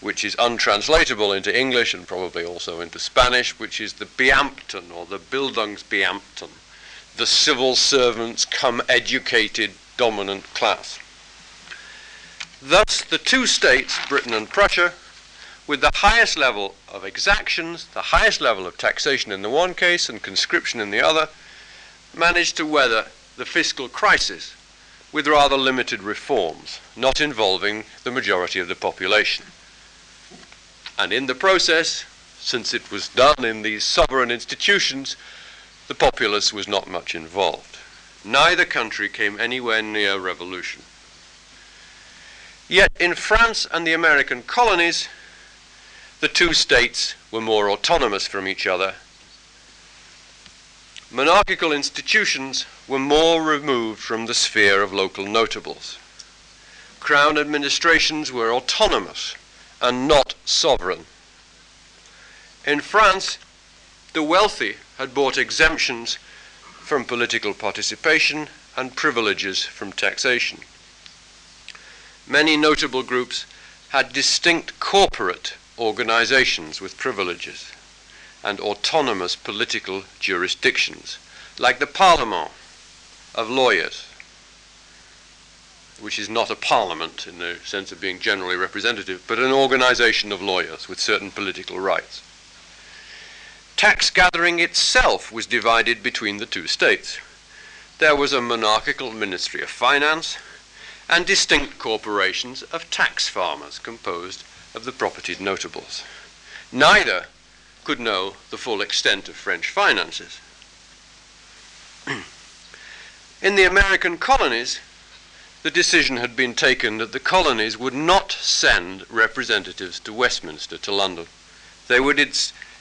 which is untranslatable into English and probably also into Spanish, which is the Beamten or the Bildungsbeamten the civil servants come educated dominant class. Thus, the two states, Britain and Prussia, with the highest level of exactions, the highest level of taxation in the one case and conscription in the other, managed to weather the fiscal crisis with rather limited reforms, not involving the majority of the population. And in the process, since it was done in these sovereign institutions, the populace was not much involved. Neither country came anywhere near revolution. Yet in France and the American colonies, the two states were more autonomous from each other. Monarchical institutions were more removed from the sphere of local notables. Crown administrations were autonomous and not sovereign. In France, the wealthy had bought exemptions from political participation and privileges from taxation. Many notable groups had distinct corporate organizations with privileges and autonomous political jurisdictions, like the Parlement of lawyers, which is not a parliament in the sense of being generally representative, but an organization of lawyers with certain political rights. Tax gathering itself was divided between the two states. There was a monarchical Ministry of Finance and distinct corporations of tax farmers composed of the propertied notables. Neither could know the full extent of French finances. In the American colonies, the decision had been taken that the colonies would not send representatives to Westminster, to London. They would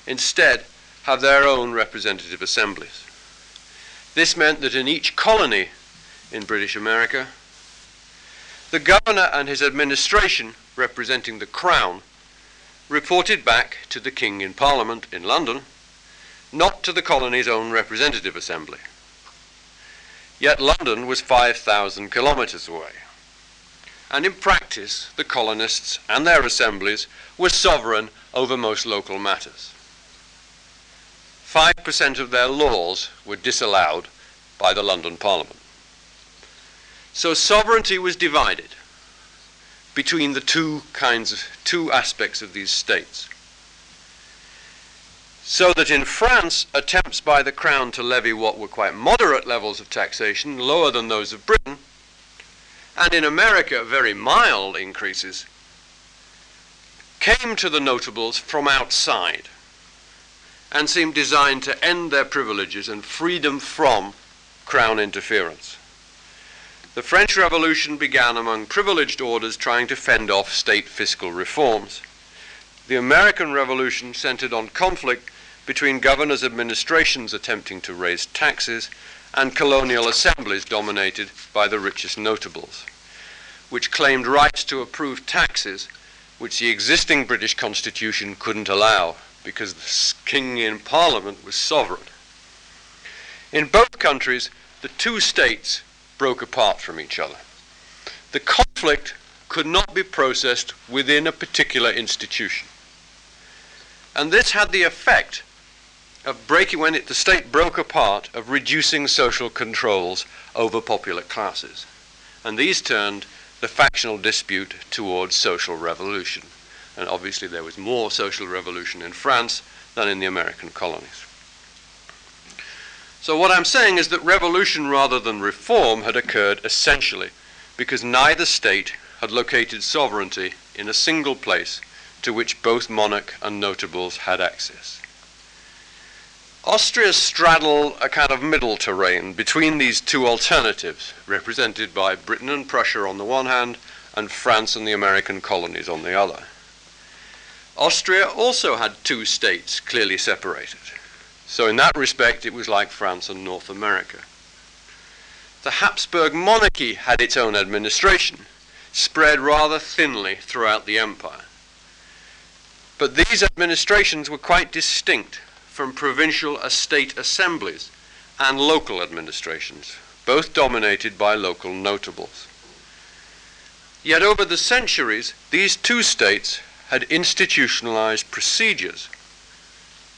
instead have their own representative assemblies. This meant that in each colony in British America, the governor and his administration, representing the Crown, reported back to the King in Parliament in London, not to the colony's own representative assembly. Yet London was 5,000 kilometres away. And in practice, the colonists and their assemblies were sovereign over most local matters. 5% of their laws were disallowed by the London Parliament. So sovereignty was divided between the two kinds of two aspects of these states. So that in France, attempts by the crown to levy what were quite moderate levels of taxation, lower than those of Britain, and in America, very mild increases, came to the notables from outside and seemed designed to end their privileges and freedom from crown interference. The French Revolution began among privileged orders trying to fend off state fiscal reforms. The American Revolution centered on conflict between governors' administrations attempting to raise taxes and colonial assemblies dominated by the richest notables, which claimed rights to approve taxes which the existing British Constitution couldn't allow because the king in parliament was sovereign. In both countries, the two states broke apart from each other. The conflict could not be processed within a particular institution. And this had the effect of breaking, when it, the state broke apart, of reducing social controls over popular classes. And these turned the factional dispute towards social revolution and obviously there was more social revolution in France than in the American colonies. So what I'm saying is that revolution rather than reform had occurred essentially because neither state had located sovereignty in a single place to which both monarch and notables had access. Austria straddled a kind of middle terrain between these two alternatives, represented by Britain and Prussia on the one hand, and France and the American colonies on the other. Austria also had two states clearly separated. So, in that respect, it was like France and North America. The Habsburg monarchy had its own administration, spread rather thinly throughout the empire. But these administrations were quite distinct from provincial estate assemblies and local administrations, both dominated by local notables. Yet over the centuries, these two states had institutionalized procedures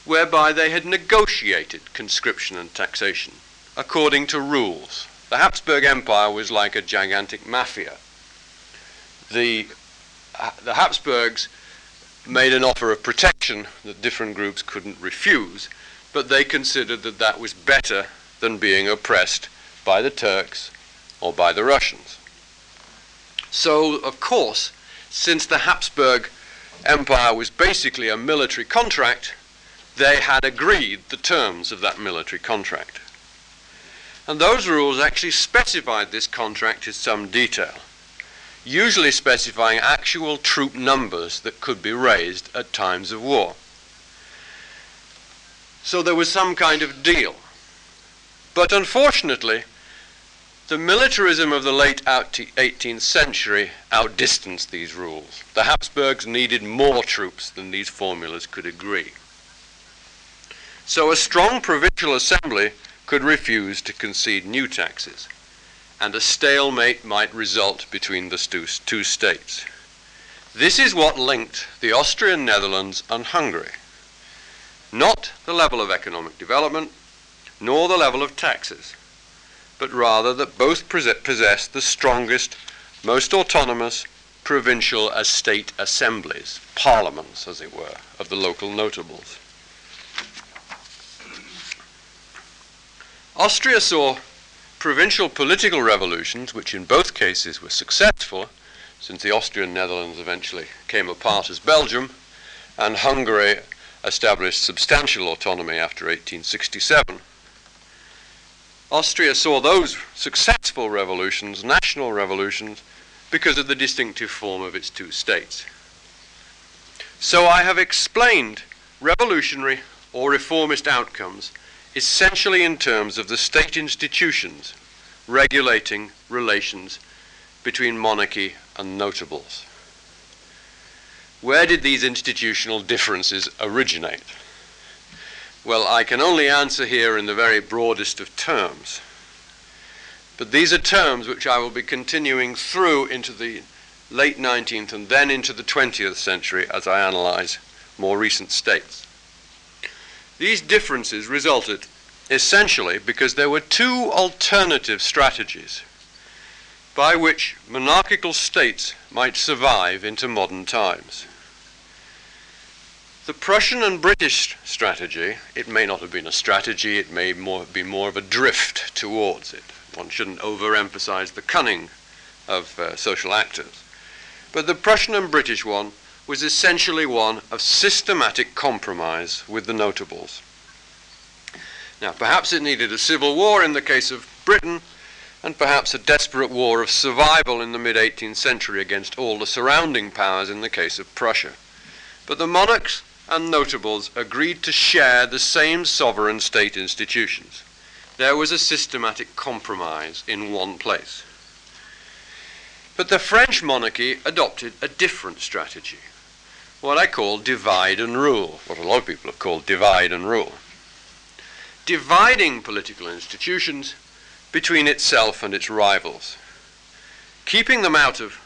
whereby they had negotiated conscription and taxation according to rules. The Habsburg Empire was like a gigantic mafia. The, uh, the Habsburgs made an offer of protection that different groups couldn't refuse, but they considered that that was better than being oppressed by the Turks or by the Russians. So, of course, since the Habsburg Empire was basically a military contract, they had agreed the terms of that military contract. And those rules actually specified this contract in some detail, usually specifying actual troop numbers that could be raised at times of war. So there was some kind of deal. But unfortunately, the militarism of the late 18th century outdistanced these rules. The Habsburgs needed more troops than these formulas could agree. So a strong provincial assembly could refuse to concede new taxes, and a stalemate might result between the two states. This is what linked the Austrian Netherlands and Hungary. Not the level of economic development, nor the level of taxes but rather that both possess the strongest, most autonomous provincial as state assemblies, parliaments, as it were, of the local notables. Austria saw provincial political revolutions, which in both cases were successful, since the Austrian Netherlands eventually came apart as Belgium, and Hungary established substantial autonomy after 1867. Austria saw those successful revolutions, national revolutions, because of the distinctive form of its two states. So I have explained revolutionary or reformist outcomes essentially in terms of the state institutions regulating relations between monarchy and notables. Where did these institutional differences originate? Well, I can only answer here in the very broadest of terms. But these are terms which I will be continuing through into the late 19th and then into the 20th century as I analyze more recent states. These differences resulted essentially because there were two alternative strategies by which monarchical states might survive into modern times. The Prussian and British strategy, it may not have been a strategy, it may more, be more of a drift towards it. One shouldn't overemphasize the cunning of uh, social actors. But the Prussian and British one was essentially one of systematic compromise with the notables. Now, perhaps it needed a civil war in the case of Britain, and perhaps a desperate war of survival in the mid 18th century against all the surrounding powers in the case of Prussia. But the monarchs and notables agreed to share the same sovereign state institutions. There was a systematic compromise in one place. But the French monarchy adopted a different strategy, what I call divide and rule, what a lot of people have called divide and rule. Dividing political institutions between itself and its rivals, keeping them out of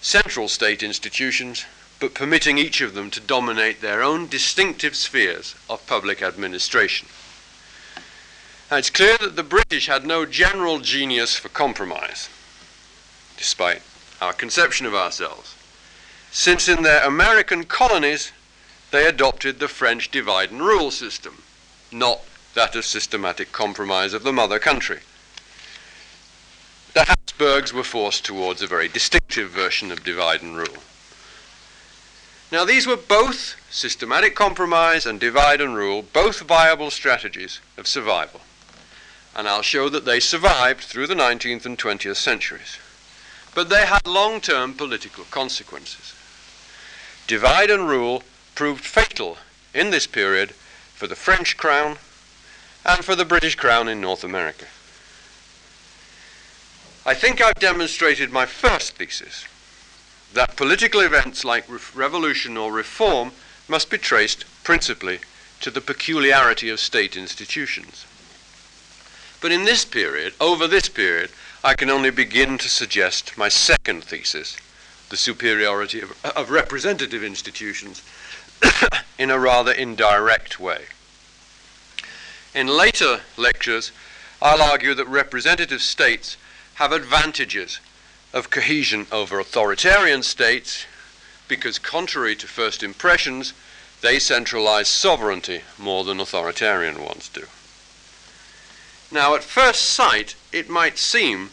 central state institutions but permitting each of them to dominate their own distinctive spheres of public administration. Now, it's clear that the British had no general genius for compromise, despite our conception of ourselves, since in their American colonies they adopted the French divide and rule system, not that of systematic compromise of the mother country. The Habsburgs were forced towards a very distinctive version of divide and rule. Now, these were both systematic compromise and divide and rule, both viable strategies of survival. And I'll show that they survived through the 19th and 20th centuries. But they had long term political consequences. Divide and rule proved fatal in this period for the French crown and for the British crown in North America. I think I've demonstrated my first thesis that political events like revolution or reform must be traced principally to the peculiarity of state institutions. But in this period, over this period, I can only begin to suggest my second thesis, the superiority of, of representative institutions, in a rather indirect way. In later lectures, I'll argue that representative states have advantages of cohesion over authoritarian states because, contrary to first impressions, they centralize sovereignty more than authoritarian ones do. Now, at first sight, it might seem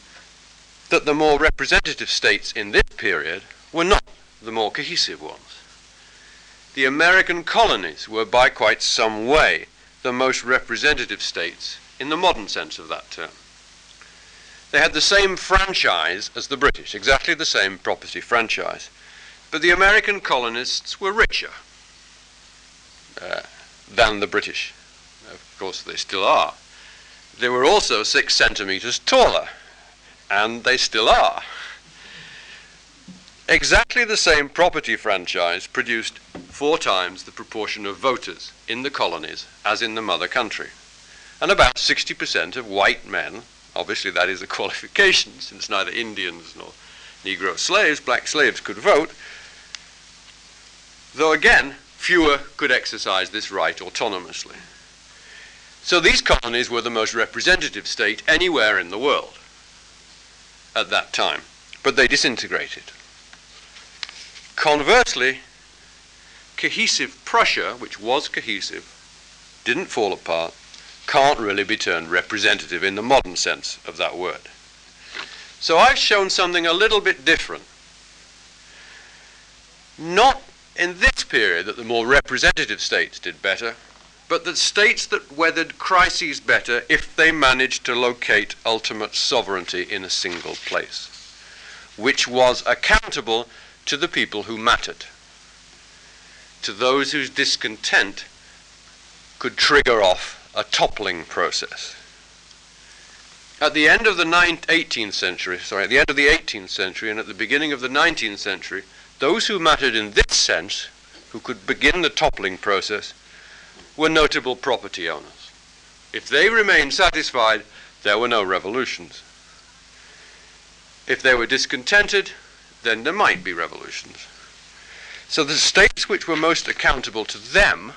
that the more representative states in this period were not the more cohesive ones. The American colonies were by quite some way the most representative states in the modern sense of that term. They had the same franchise as the British, exactly the same property franchise. But the American colonists were richer uh, than the British. Of course, they still are. They were also six centimeters taller, and they still are. Exactly the same property franchise produced four times the proportion of voters in the colonies as in the mother country. And about 60% of white men Obviously, that is a qualification, since neither Indians nor Negro slaves, black slaves, could vote. Though again, fewer could exercise this right autonomously. So these colonies were the most representative state anywhere in the world at that time, but they disintegrated. Conversely, cohesive Prussia, which was cohesive, didn't fall apart, can't really be termed representative in the modern sense of that word. So I've shown something a little bit different. Not in this period that the more representative states did better, but that states that weathered crises better if they managed to locate ultimate sovereignty in a single place, which was accountable to the people who mattered, to those whose discontent could trigger off a toppling process. At the end of the 18th century, sorry, at the end of the 18th century and at the beginning of the 19th century, those who mattered in this sense, who could begin the toppling process, were notable property owners. If they remained satisfied, there were no revolutions. If they were discontented, then there might be revolutions. So the states which were most accountable to them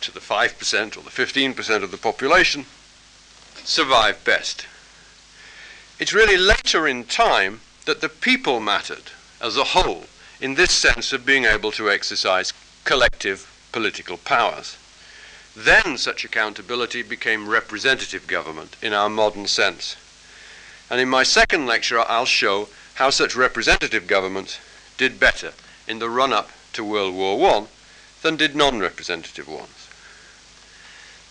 to the 5% or the 15% of the population survive best. It's really later in time that the people mattered as a whole in this sense of being able to exercise collective political powers. Then such accountability became representative government in our modern sense. And in my second lecture, I'll show how such representative governments did better in the run up to World War I than did non representative ones.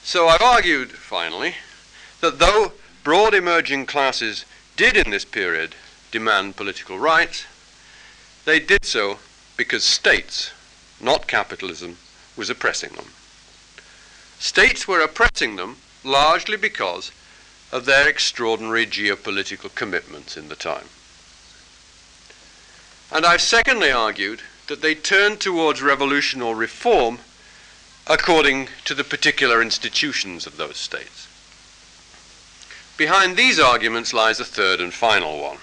So I've argued, finally, that though broad emerging classes did in this period demand political rights, they did so because states, not capitalism, was oppressing them. States were oppressing them largely because of their extraordinary geopolitical commitments in the time. And I've secondly argued that they turned towards revolution or reform according to the particular institutions of those states. Behind these arguments lies a third and final one.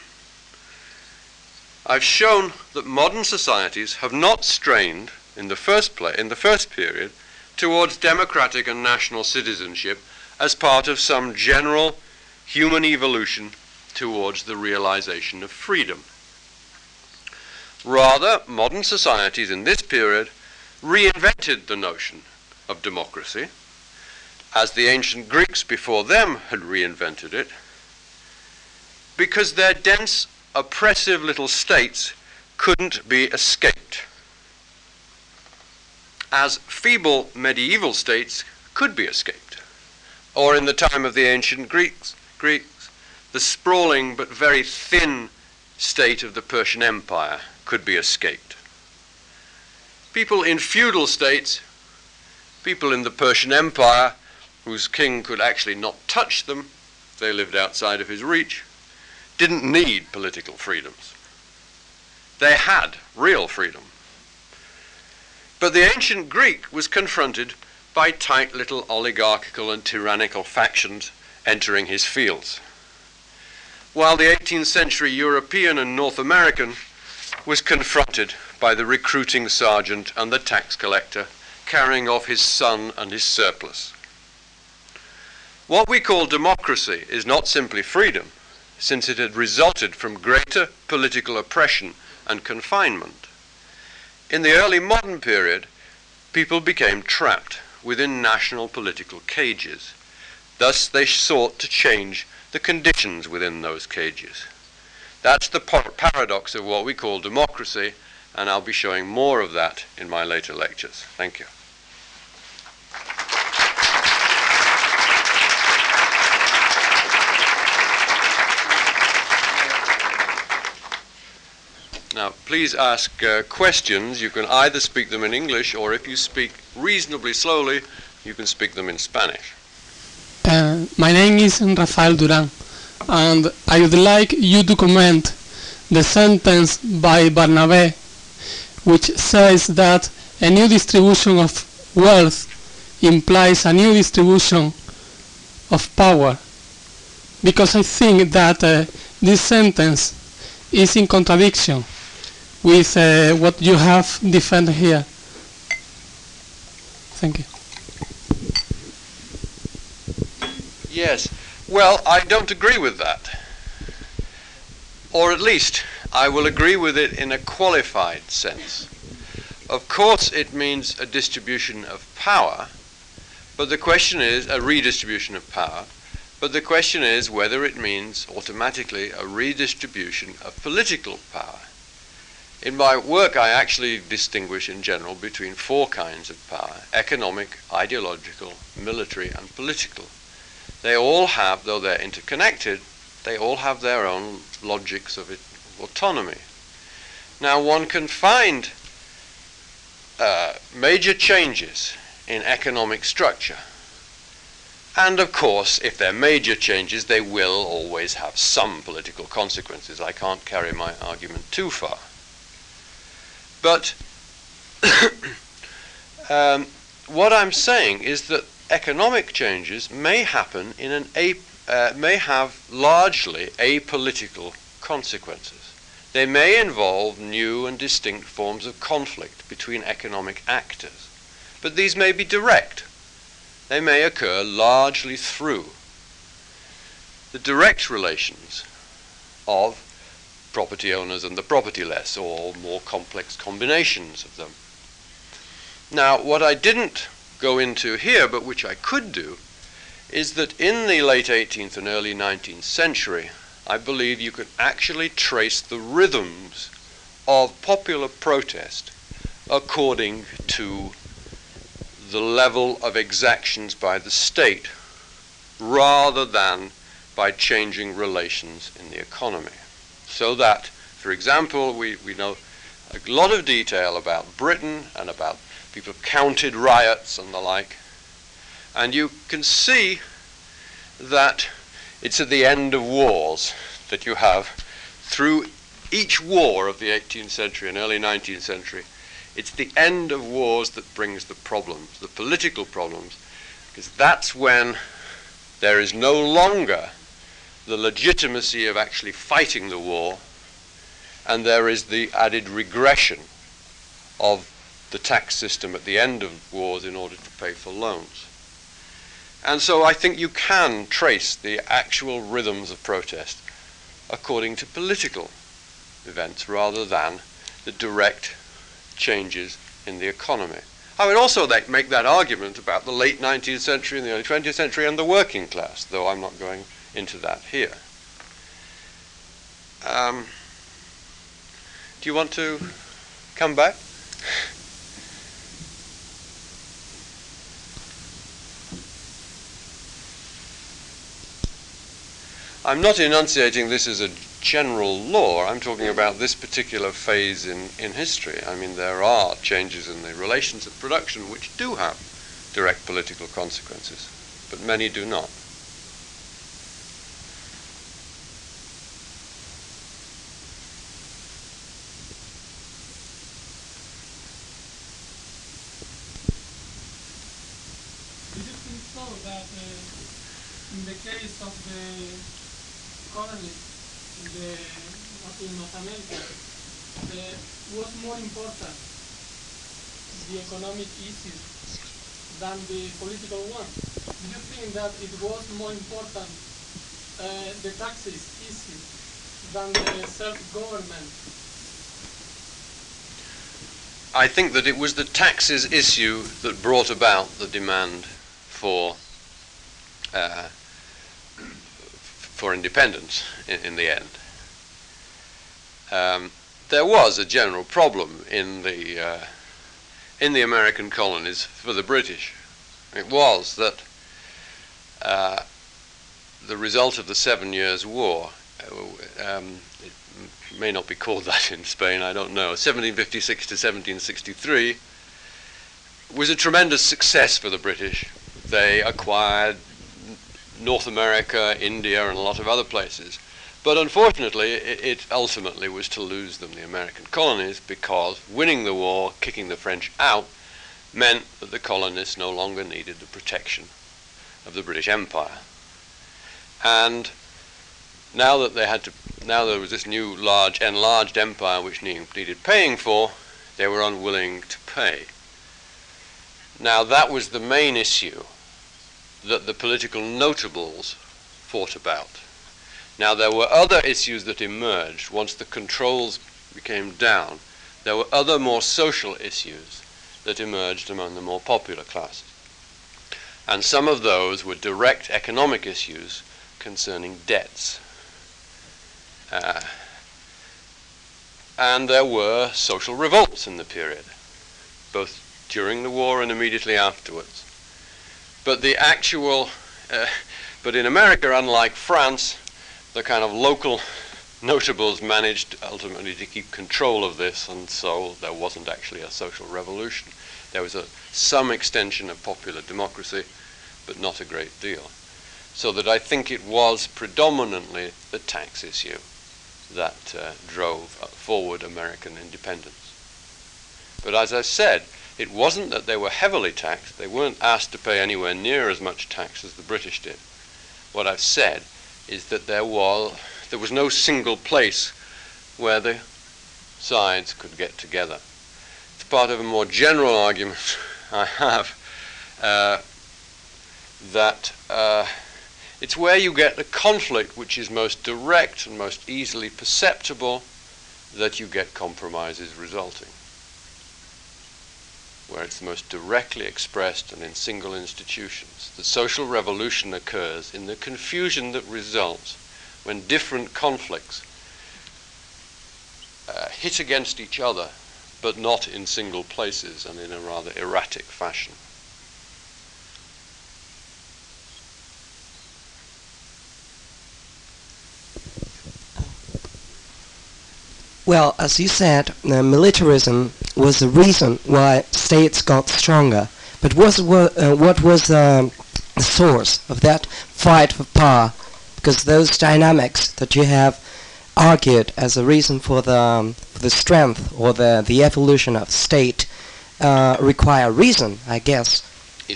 I've shown that modern societies have not strained in the first play, in the first period towards democratic and national citizenship as part of some general human evolution towards the realization of freedom. Rather, modern societies in this period reinvented the notion of democracy, as the ancient Greeks before them had reinvented it, because their dense, oppressive little states couldn't be escaped. As feeble medieval states could be escaped, or in the time of the ancient Greeks, Greeks the sprawling but very thin state of the Persian Empire could be escaped. People in feudal states people in the Persian Empire whose king could actually not touch them, they lived outside of his reach, didn't need political freedoms. They had real freedom. But the ancient Greek was confronted by tight little oligarchical and tyrannical factions entering his fields. While the 18th century European and North American was confronted by the recruiting sergeant and the tax collector carrying off his son and his surplus. What we call democracy is not simply freedom, since it had resulted from greater political oppression and confinement. In the early modern period, people became trapped within national political cages. Thus, they sought to change the conditions within those cages. That's the par paradox of what we call democracy, and I'll be showing more of that in my later lectures. Thank you. Now, please ask uh, questions. You can either speak them in English, or if you speak reasonably slowly, you can speak them in Spanish. Uh, my name is Rafael Duran, and I would like you to comment the sentence by Barnave, which says that a new distribution of wealth implies a new distribution of power. Because I think that uh, this sentence is in contradiction with uh, what you have defended here. Thank you. Yes. Well, I don't agree with that. Or at least, I will agree with it in a qualified sense. Of course, it means a distribution of power, but the question is a redistribution of power. But the question is whether it means automatically a redistribution of political power. In my work, I actually distinguish in general between four kinds of power economic, ideological, military, and political. They all have, though they're interconnected, they all have their own logics of autonomy. Now, one can find uh, major changes in economic structure. And of course, if they're major changes, they will always have some political consequences. I can't carry my argument too far. But um, what I'm saying is that economic changes may happen in an uh, may have largely apolitical consequences. They may involve new and distinct forms of conflict between economic actors, but these may be direct. They may occur largely through the direct relations of property owners and the propertyless, or more complex combinations of them. Now, what I didn't go into here, but which I could do, is that in the late 18th and early 19th century, I believe you can actually trace the rhythms of popular protest according to the level of exactions by the state rather than by changing relations in the economy. So that, for example, we, we know a lot of detail about Britain and about people counted riots and the like. And you can see that it's at the end of wars that you have, through each war of the 18th century and early 19th century, it's the end of wars that brings the problems, the political problems, because that's when there is no longer the legitimacy of actually fighting the war, and there is the added regression of the tax system at the end of wars in order to pay for loans. And so I think you can trace the actual rhythms of protest according to political events rather than the direct changes in the economy. I would also make that argument about the late 19th century and the early 20th century and the working class, though I'm not going into that here. Um, do you want to come back? I'm not enunciating this as a general law. I'm talking about this particular phase in, in history. I mean, there are changes in the relations of production which do have direct political consequences, but many do not. the, in North America, the, was more important the economic issues than the political one? Do you think that it was more important uh, the taxes issue than the self-government? I think that it was the taxes issue that brought about the demand for uh, for independence in, in the end. Um, there was a general problem in the uh, in the American colonies for the British. It was that uh, the result of the Seven Years' War, uh, um, it may not be called that in Spain, I don't know, 1756 to 1763, was a tremendous success for the British. They acquired North America, India, and a lot of other places. But unfortunately, it, it, ultimately was to lose them, the American colonies, because winning the war, kicking the French out, meant that the colonists no longer needed the protection of the British Empire. And now that they had to, now there was this new large enlarged empire which needed paying for, they were unwilling to pay. Now that was the main issue that the political notables fought about. Now, there were other issues that emerged once the controls became down. There were other more social issues that emerged among the more popular classes. And some of those were direct economic issues concerning debts. Uh, and there were social revolts in the period, both during the war and immediately afterwards. But the actual, uh, but in America, unlike France, the kind of local notables managed ultimately to keep control of this, and so there wasn't actually a social revolution. There was a, some extension of popular democracy, but not a great deal. So that I think it was predominantly the tax issue that uh, drove forward American independence. But as I said, it wasn't that they were heavily taxed. They weren't asked to pay anywhere near as much tax as the British did. What I've said is that there was, there was no single place where the sides could get together. It's part of a more general argument I have uh, that uh, it's where you get the conflict which is most direct and most easily perceptible that you get compromises resulting. Where it's most directly expressed and in single institutions. The social revolution occurs in the confusion that results when different conflicts uh, hit against each other, but not in single places and in a rather erratic fashion. Well, as you said, uh, militarism was the reason why states got stronger. But what, uh, what was uh, the source of that fight for power? Because those dynamics that you have argued as a reason for the, um, for the strength or the, the evolution of state uh, require reason, I guess.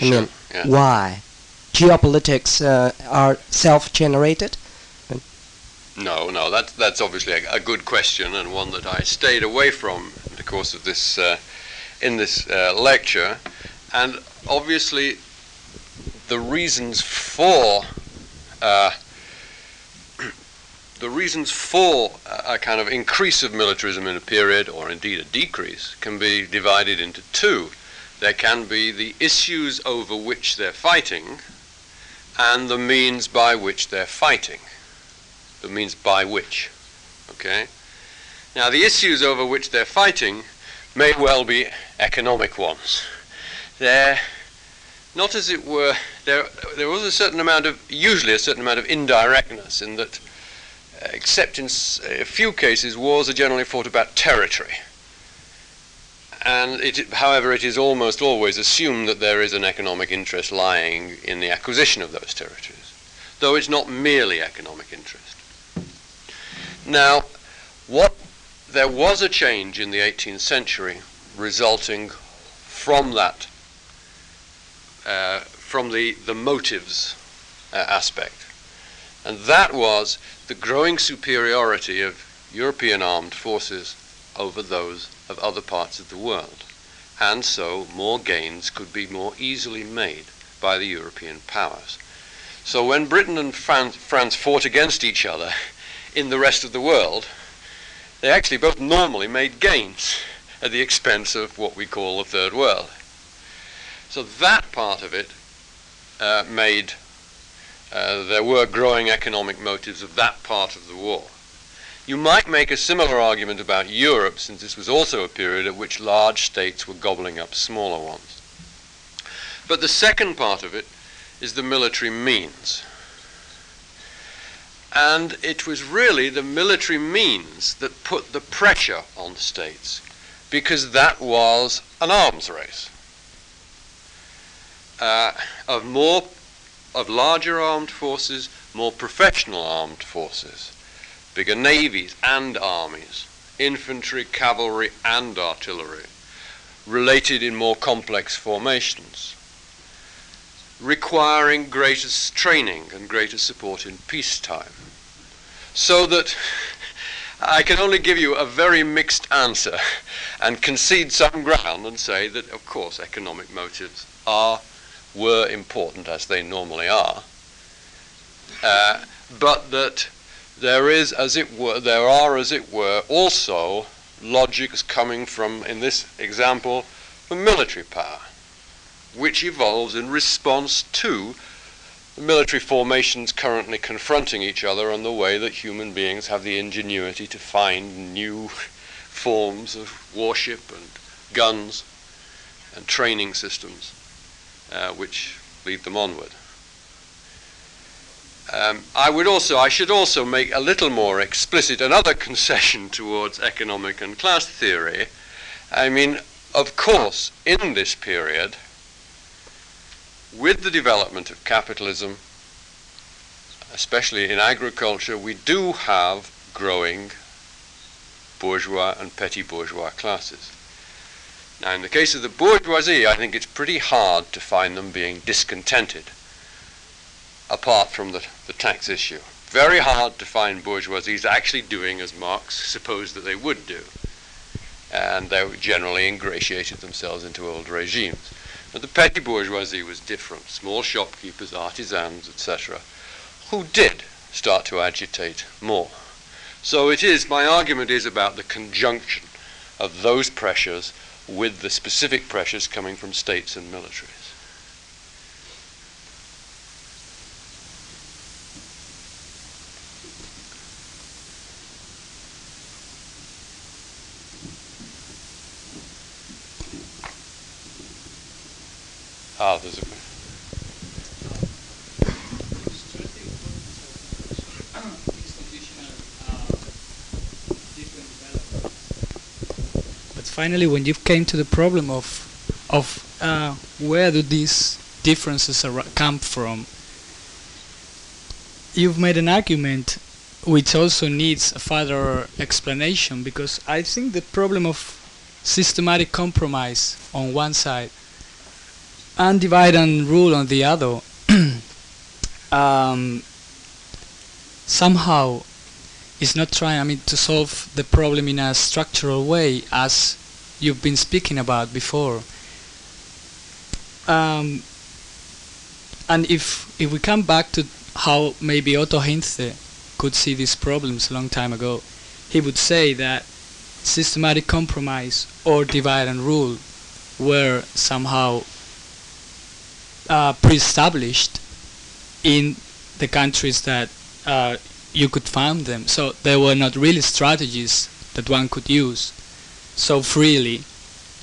I mean, yeah. why? Geopolitics uh, are self-generated? No, no, that's that's obviously a, a, good question and one that I stayed away from in the course of this uh, in this uh, lecture, and obviously the reasons for uh, the reasons for a kind of increase of militarism in a period, or indeed a decrease, can be divided into two. There can be the issues over which they're fighting, and the means by which they're fighting that means by which. Okay? Now, the issues over which they're fighting may well be economic ones. They're not as it were, there, there was a certain amount of, usually a certain amount of indirectness in that, uh, except in a few cases, wars are generally fought about territory. And it, however, it is almost always assumed that there is an economic interest lying in the acquisition of those territories, though it's not merely economic interest. Now, what there was a change in the 18th century resulting from that, uh, from the, the motives uh, aspect. And that was the growing superiority of European armed forces over those of other parts of the world. and so more gains could be more easily made by the European powers. So when Britain and France, France fought against each other in the rest of the world, they actually both normally made gains at the expense of what we call the third world. So that part of it uh, made, uh, there were growing economic motives of that part of the war. You might make a similar argument about Europe, since this was also a period at which large states were gobbling up smaller ones. But the second part of it is the military means. And it was really the military means that put the pressure on states, because that was an arms race. Uh, of more, of larger armed forces, more professional armed forces, bigger navies and armies, infantry, cavalry, and artillery, related in more complex formations requiring greater training and greater support in peacetime. So that I can only give you a very mixed answer and concede some ground and say that, of course, economic motives are, were important as they normally are, uh, but that there is, as it were, there are, as it were, also logics coming from, in this example, from military power which evolves in response to the military formations currently confronting each other and the way that human beings have the ingenuity to find new forms of warship and guns and training systems uh, which lead them onward. Um, I would also, I should also make a little more explicit another concession towards economic and class theory. I mean, of course, in this period, with the development of capitalism, especially in agriculture, we do have growing bourgeois and petty bourgeois classes. Now, in the case of the bourgeoisie, I think it's pretty hard to find them being discontented, apart from the, the tax issue. Very hard to find bourgeoisies actually doing as Marx supposed that they would do. And they generally ingratiated themselves into old regimes. But the petty bourgeoisie was different, small shopkeepers, artisans, etc., who did start to agitate more. So it is, my argument is about the conjunction of those pressures with the specific pressures coming from states and militaries. Ah. But finally, when you came to the problem of of uh, where do these differences come from, you've made an argument which also needs a further explanation because I think the problem of systematic compromise on one side and divide and rule on the other um, somehow is not trying I mean to solve the problem in a structural way as you've been speaking about before. Um, and if if we come back to how maybe Otto Hintze could see these problems a long time ago he would say that systematic compromise or divide and rule were somehow uh, pre-established in the countries that uh, you could find them. So there were not really strategies that one could use so freely,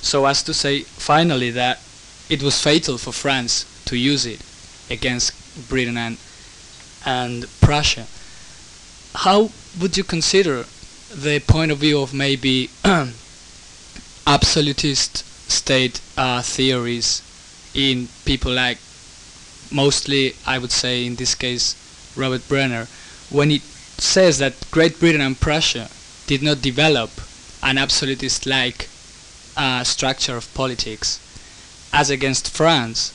so as to say finally that it was fatal for France to use it against Britain and and Prussia. How would you consider the point of view of maybe absolutist state uh, theories in people like mostly I would say in this case Robert Brenner when he says that Great Britain and Prussia did not develop an absolutist like uh, structure of politics as against France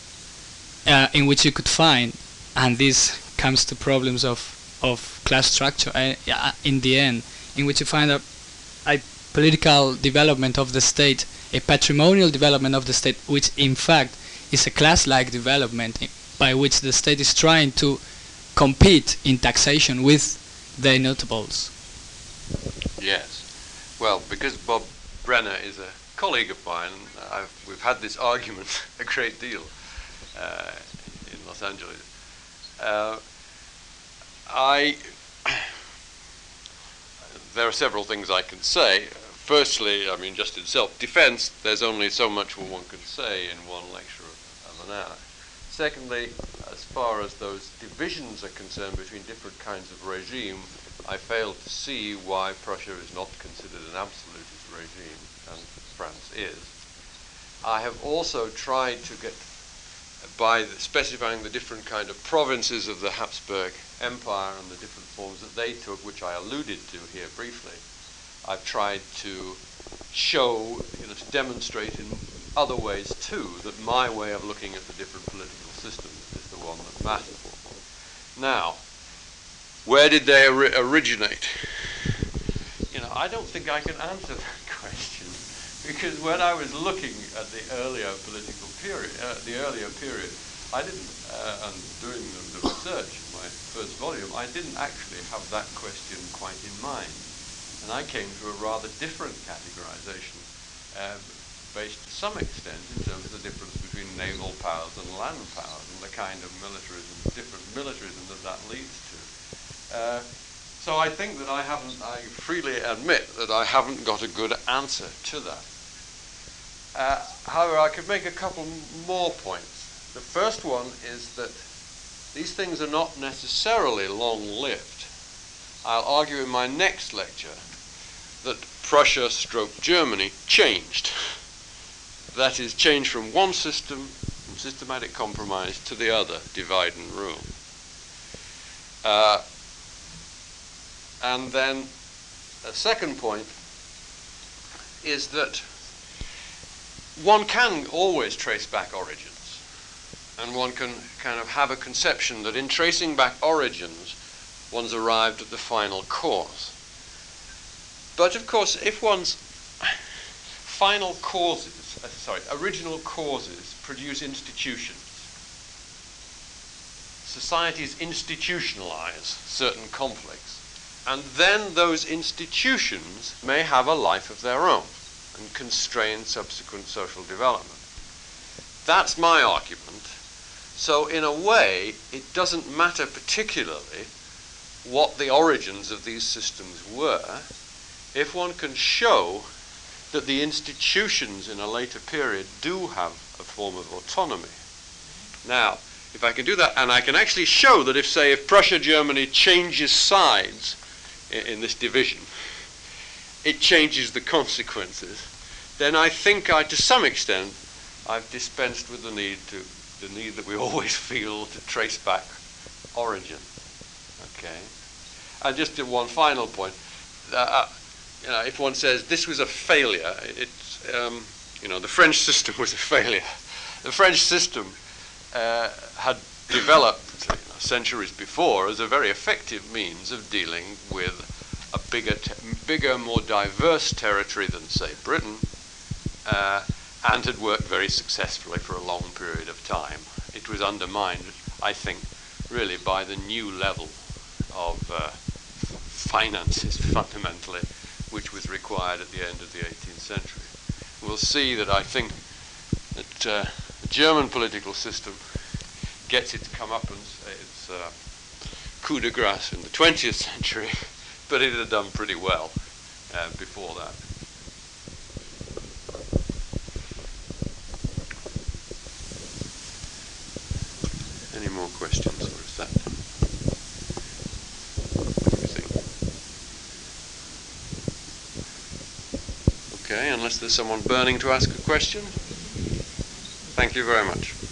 uh, in which you could find and this comes to problems of of class structure uh, in the end in which you find a, a political development of the state a patrimonial development of the state, which in fact is a class-like development by which the state is trying to compete in taxation with the notables. Yes. Well, because Bob Brenner is a colleague of mine, I've, we've had this argument a great deal uh, in Los Angeles. Uh, I there are several things I can say. Firstly, I mean, just in self-defense, there's only so much one can say in one lecture an hour. Secondly, as far as those divisions are concerned between different kinds of regime, I fail to see why Prussia is not considered an absolutist regime, and France is. I have also tried to get, by specifying the different kind of provinces of the Habsburg Empire and the different forms that they took, which I alluded to here briefly, I've tried to show, you know, to demonstrate in other ways too that my way of looking at the different political systems is the one that matters. Now, where did they ori- originate? You know, I don't think I can answer that question because when I was looking at the earlier political period, uh, the earlier period, I didn't, uh, and doing the, the research in my first volume, I didn't actually have that question quite in mind. And I came to a rather different categorization, uh, based to some extent in terms of the difference between naval powers and land powers and the kind of militarism, different militarism that that leads to. Uh, so I think that I haven't, I freely admit that I haven't got a good answer to that. Uh, however, I could make a couple more points. The first one is that these things are not necessarily long lived. I'll argue in my next lecture that Prussia stroke Germany changed. That is, change from one system, from systematic compromise, to the other, divide and rule. Uh, and then a second point is that one can always trace back origins. And one can kind of have a conception that in tracing back origins, one's arrived at the final cause. But of course, if one's final causes, uh, sorry, original causes produce institutions, societies institutionalize certain conflicts, and then those institutions may have a life of their own and constrain subsequent social development. That's my argument. So, in a way, it doesn't matter particularly what the origins of these systems were if one can show that the institutions in a later period do have a form of autonomy. Now, if I can do that, and I can actually show that if, say, if Prussia Germany changes sides in, in this division, it changes the consequences, then I think I, to some extent, I've dispensed with the need to the need that we always feel to trace back origin. Okay, and just one final point. Uh, uh you know, if one says this was a failure, um, you know, the French system was a failure. The French system uh, had developed you know, centuries before as a very effective means of dealing with a bigger, bigger, more diverse territory than, say, Britain, uh, and had worked very successfully for a long period of time. It was undermined, I think, really by the new level of uh, finances, fundamentally, which was required at the end of the 18th century. We'll see that I think that uh, the German political system gets its comeuppance, its uh, coup de grace in the 20th century, but it had done pretty well uh, before that. Any more questions, or is that? Okay, unless there's someone burning to ask a question. Thank you very much.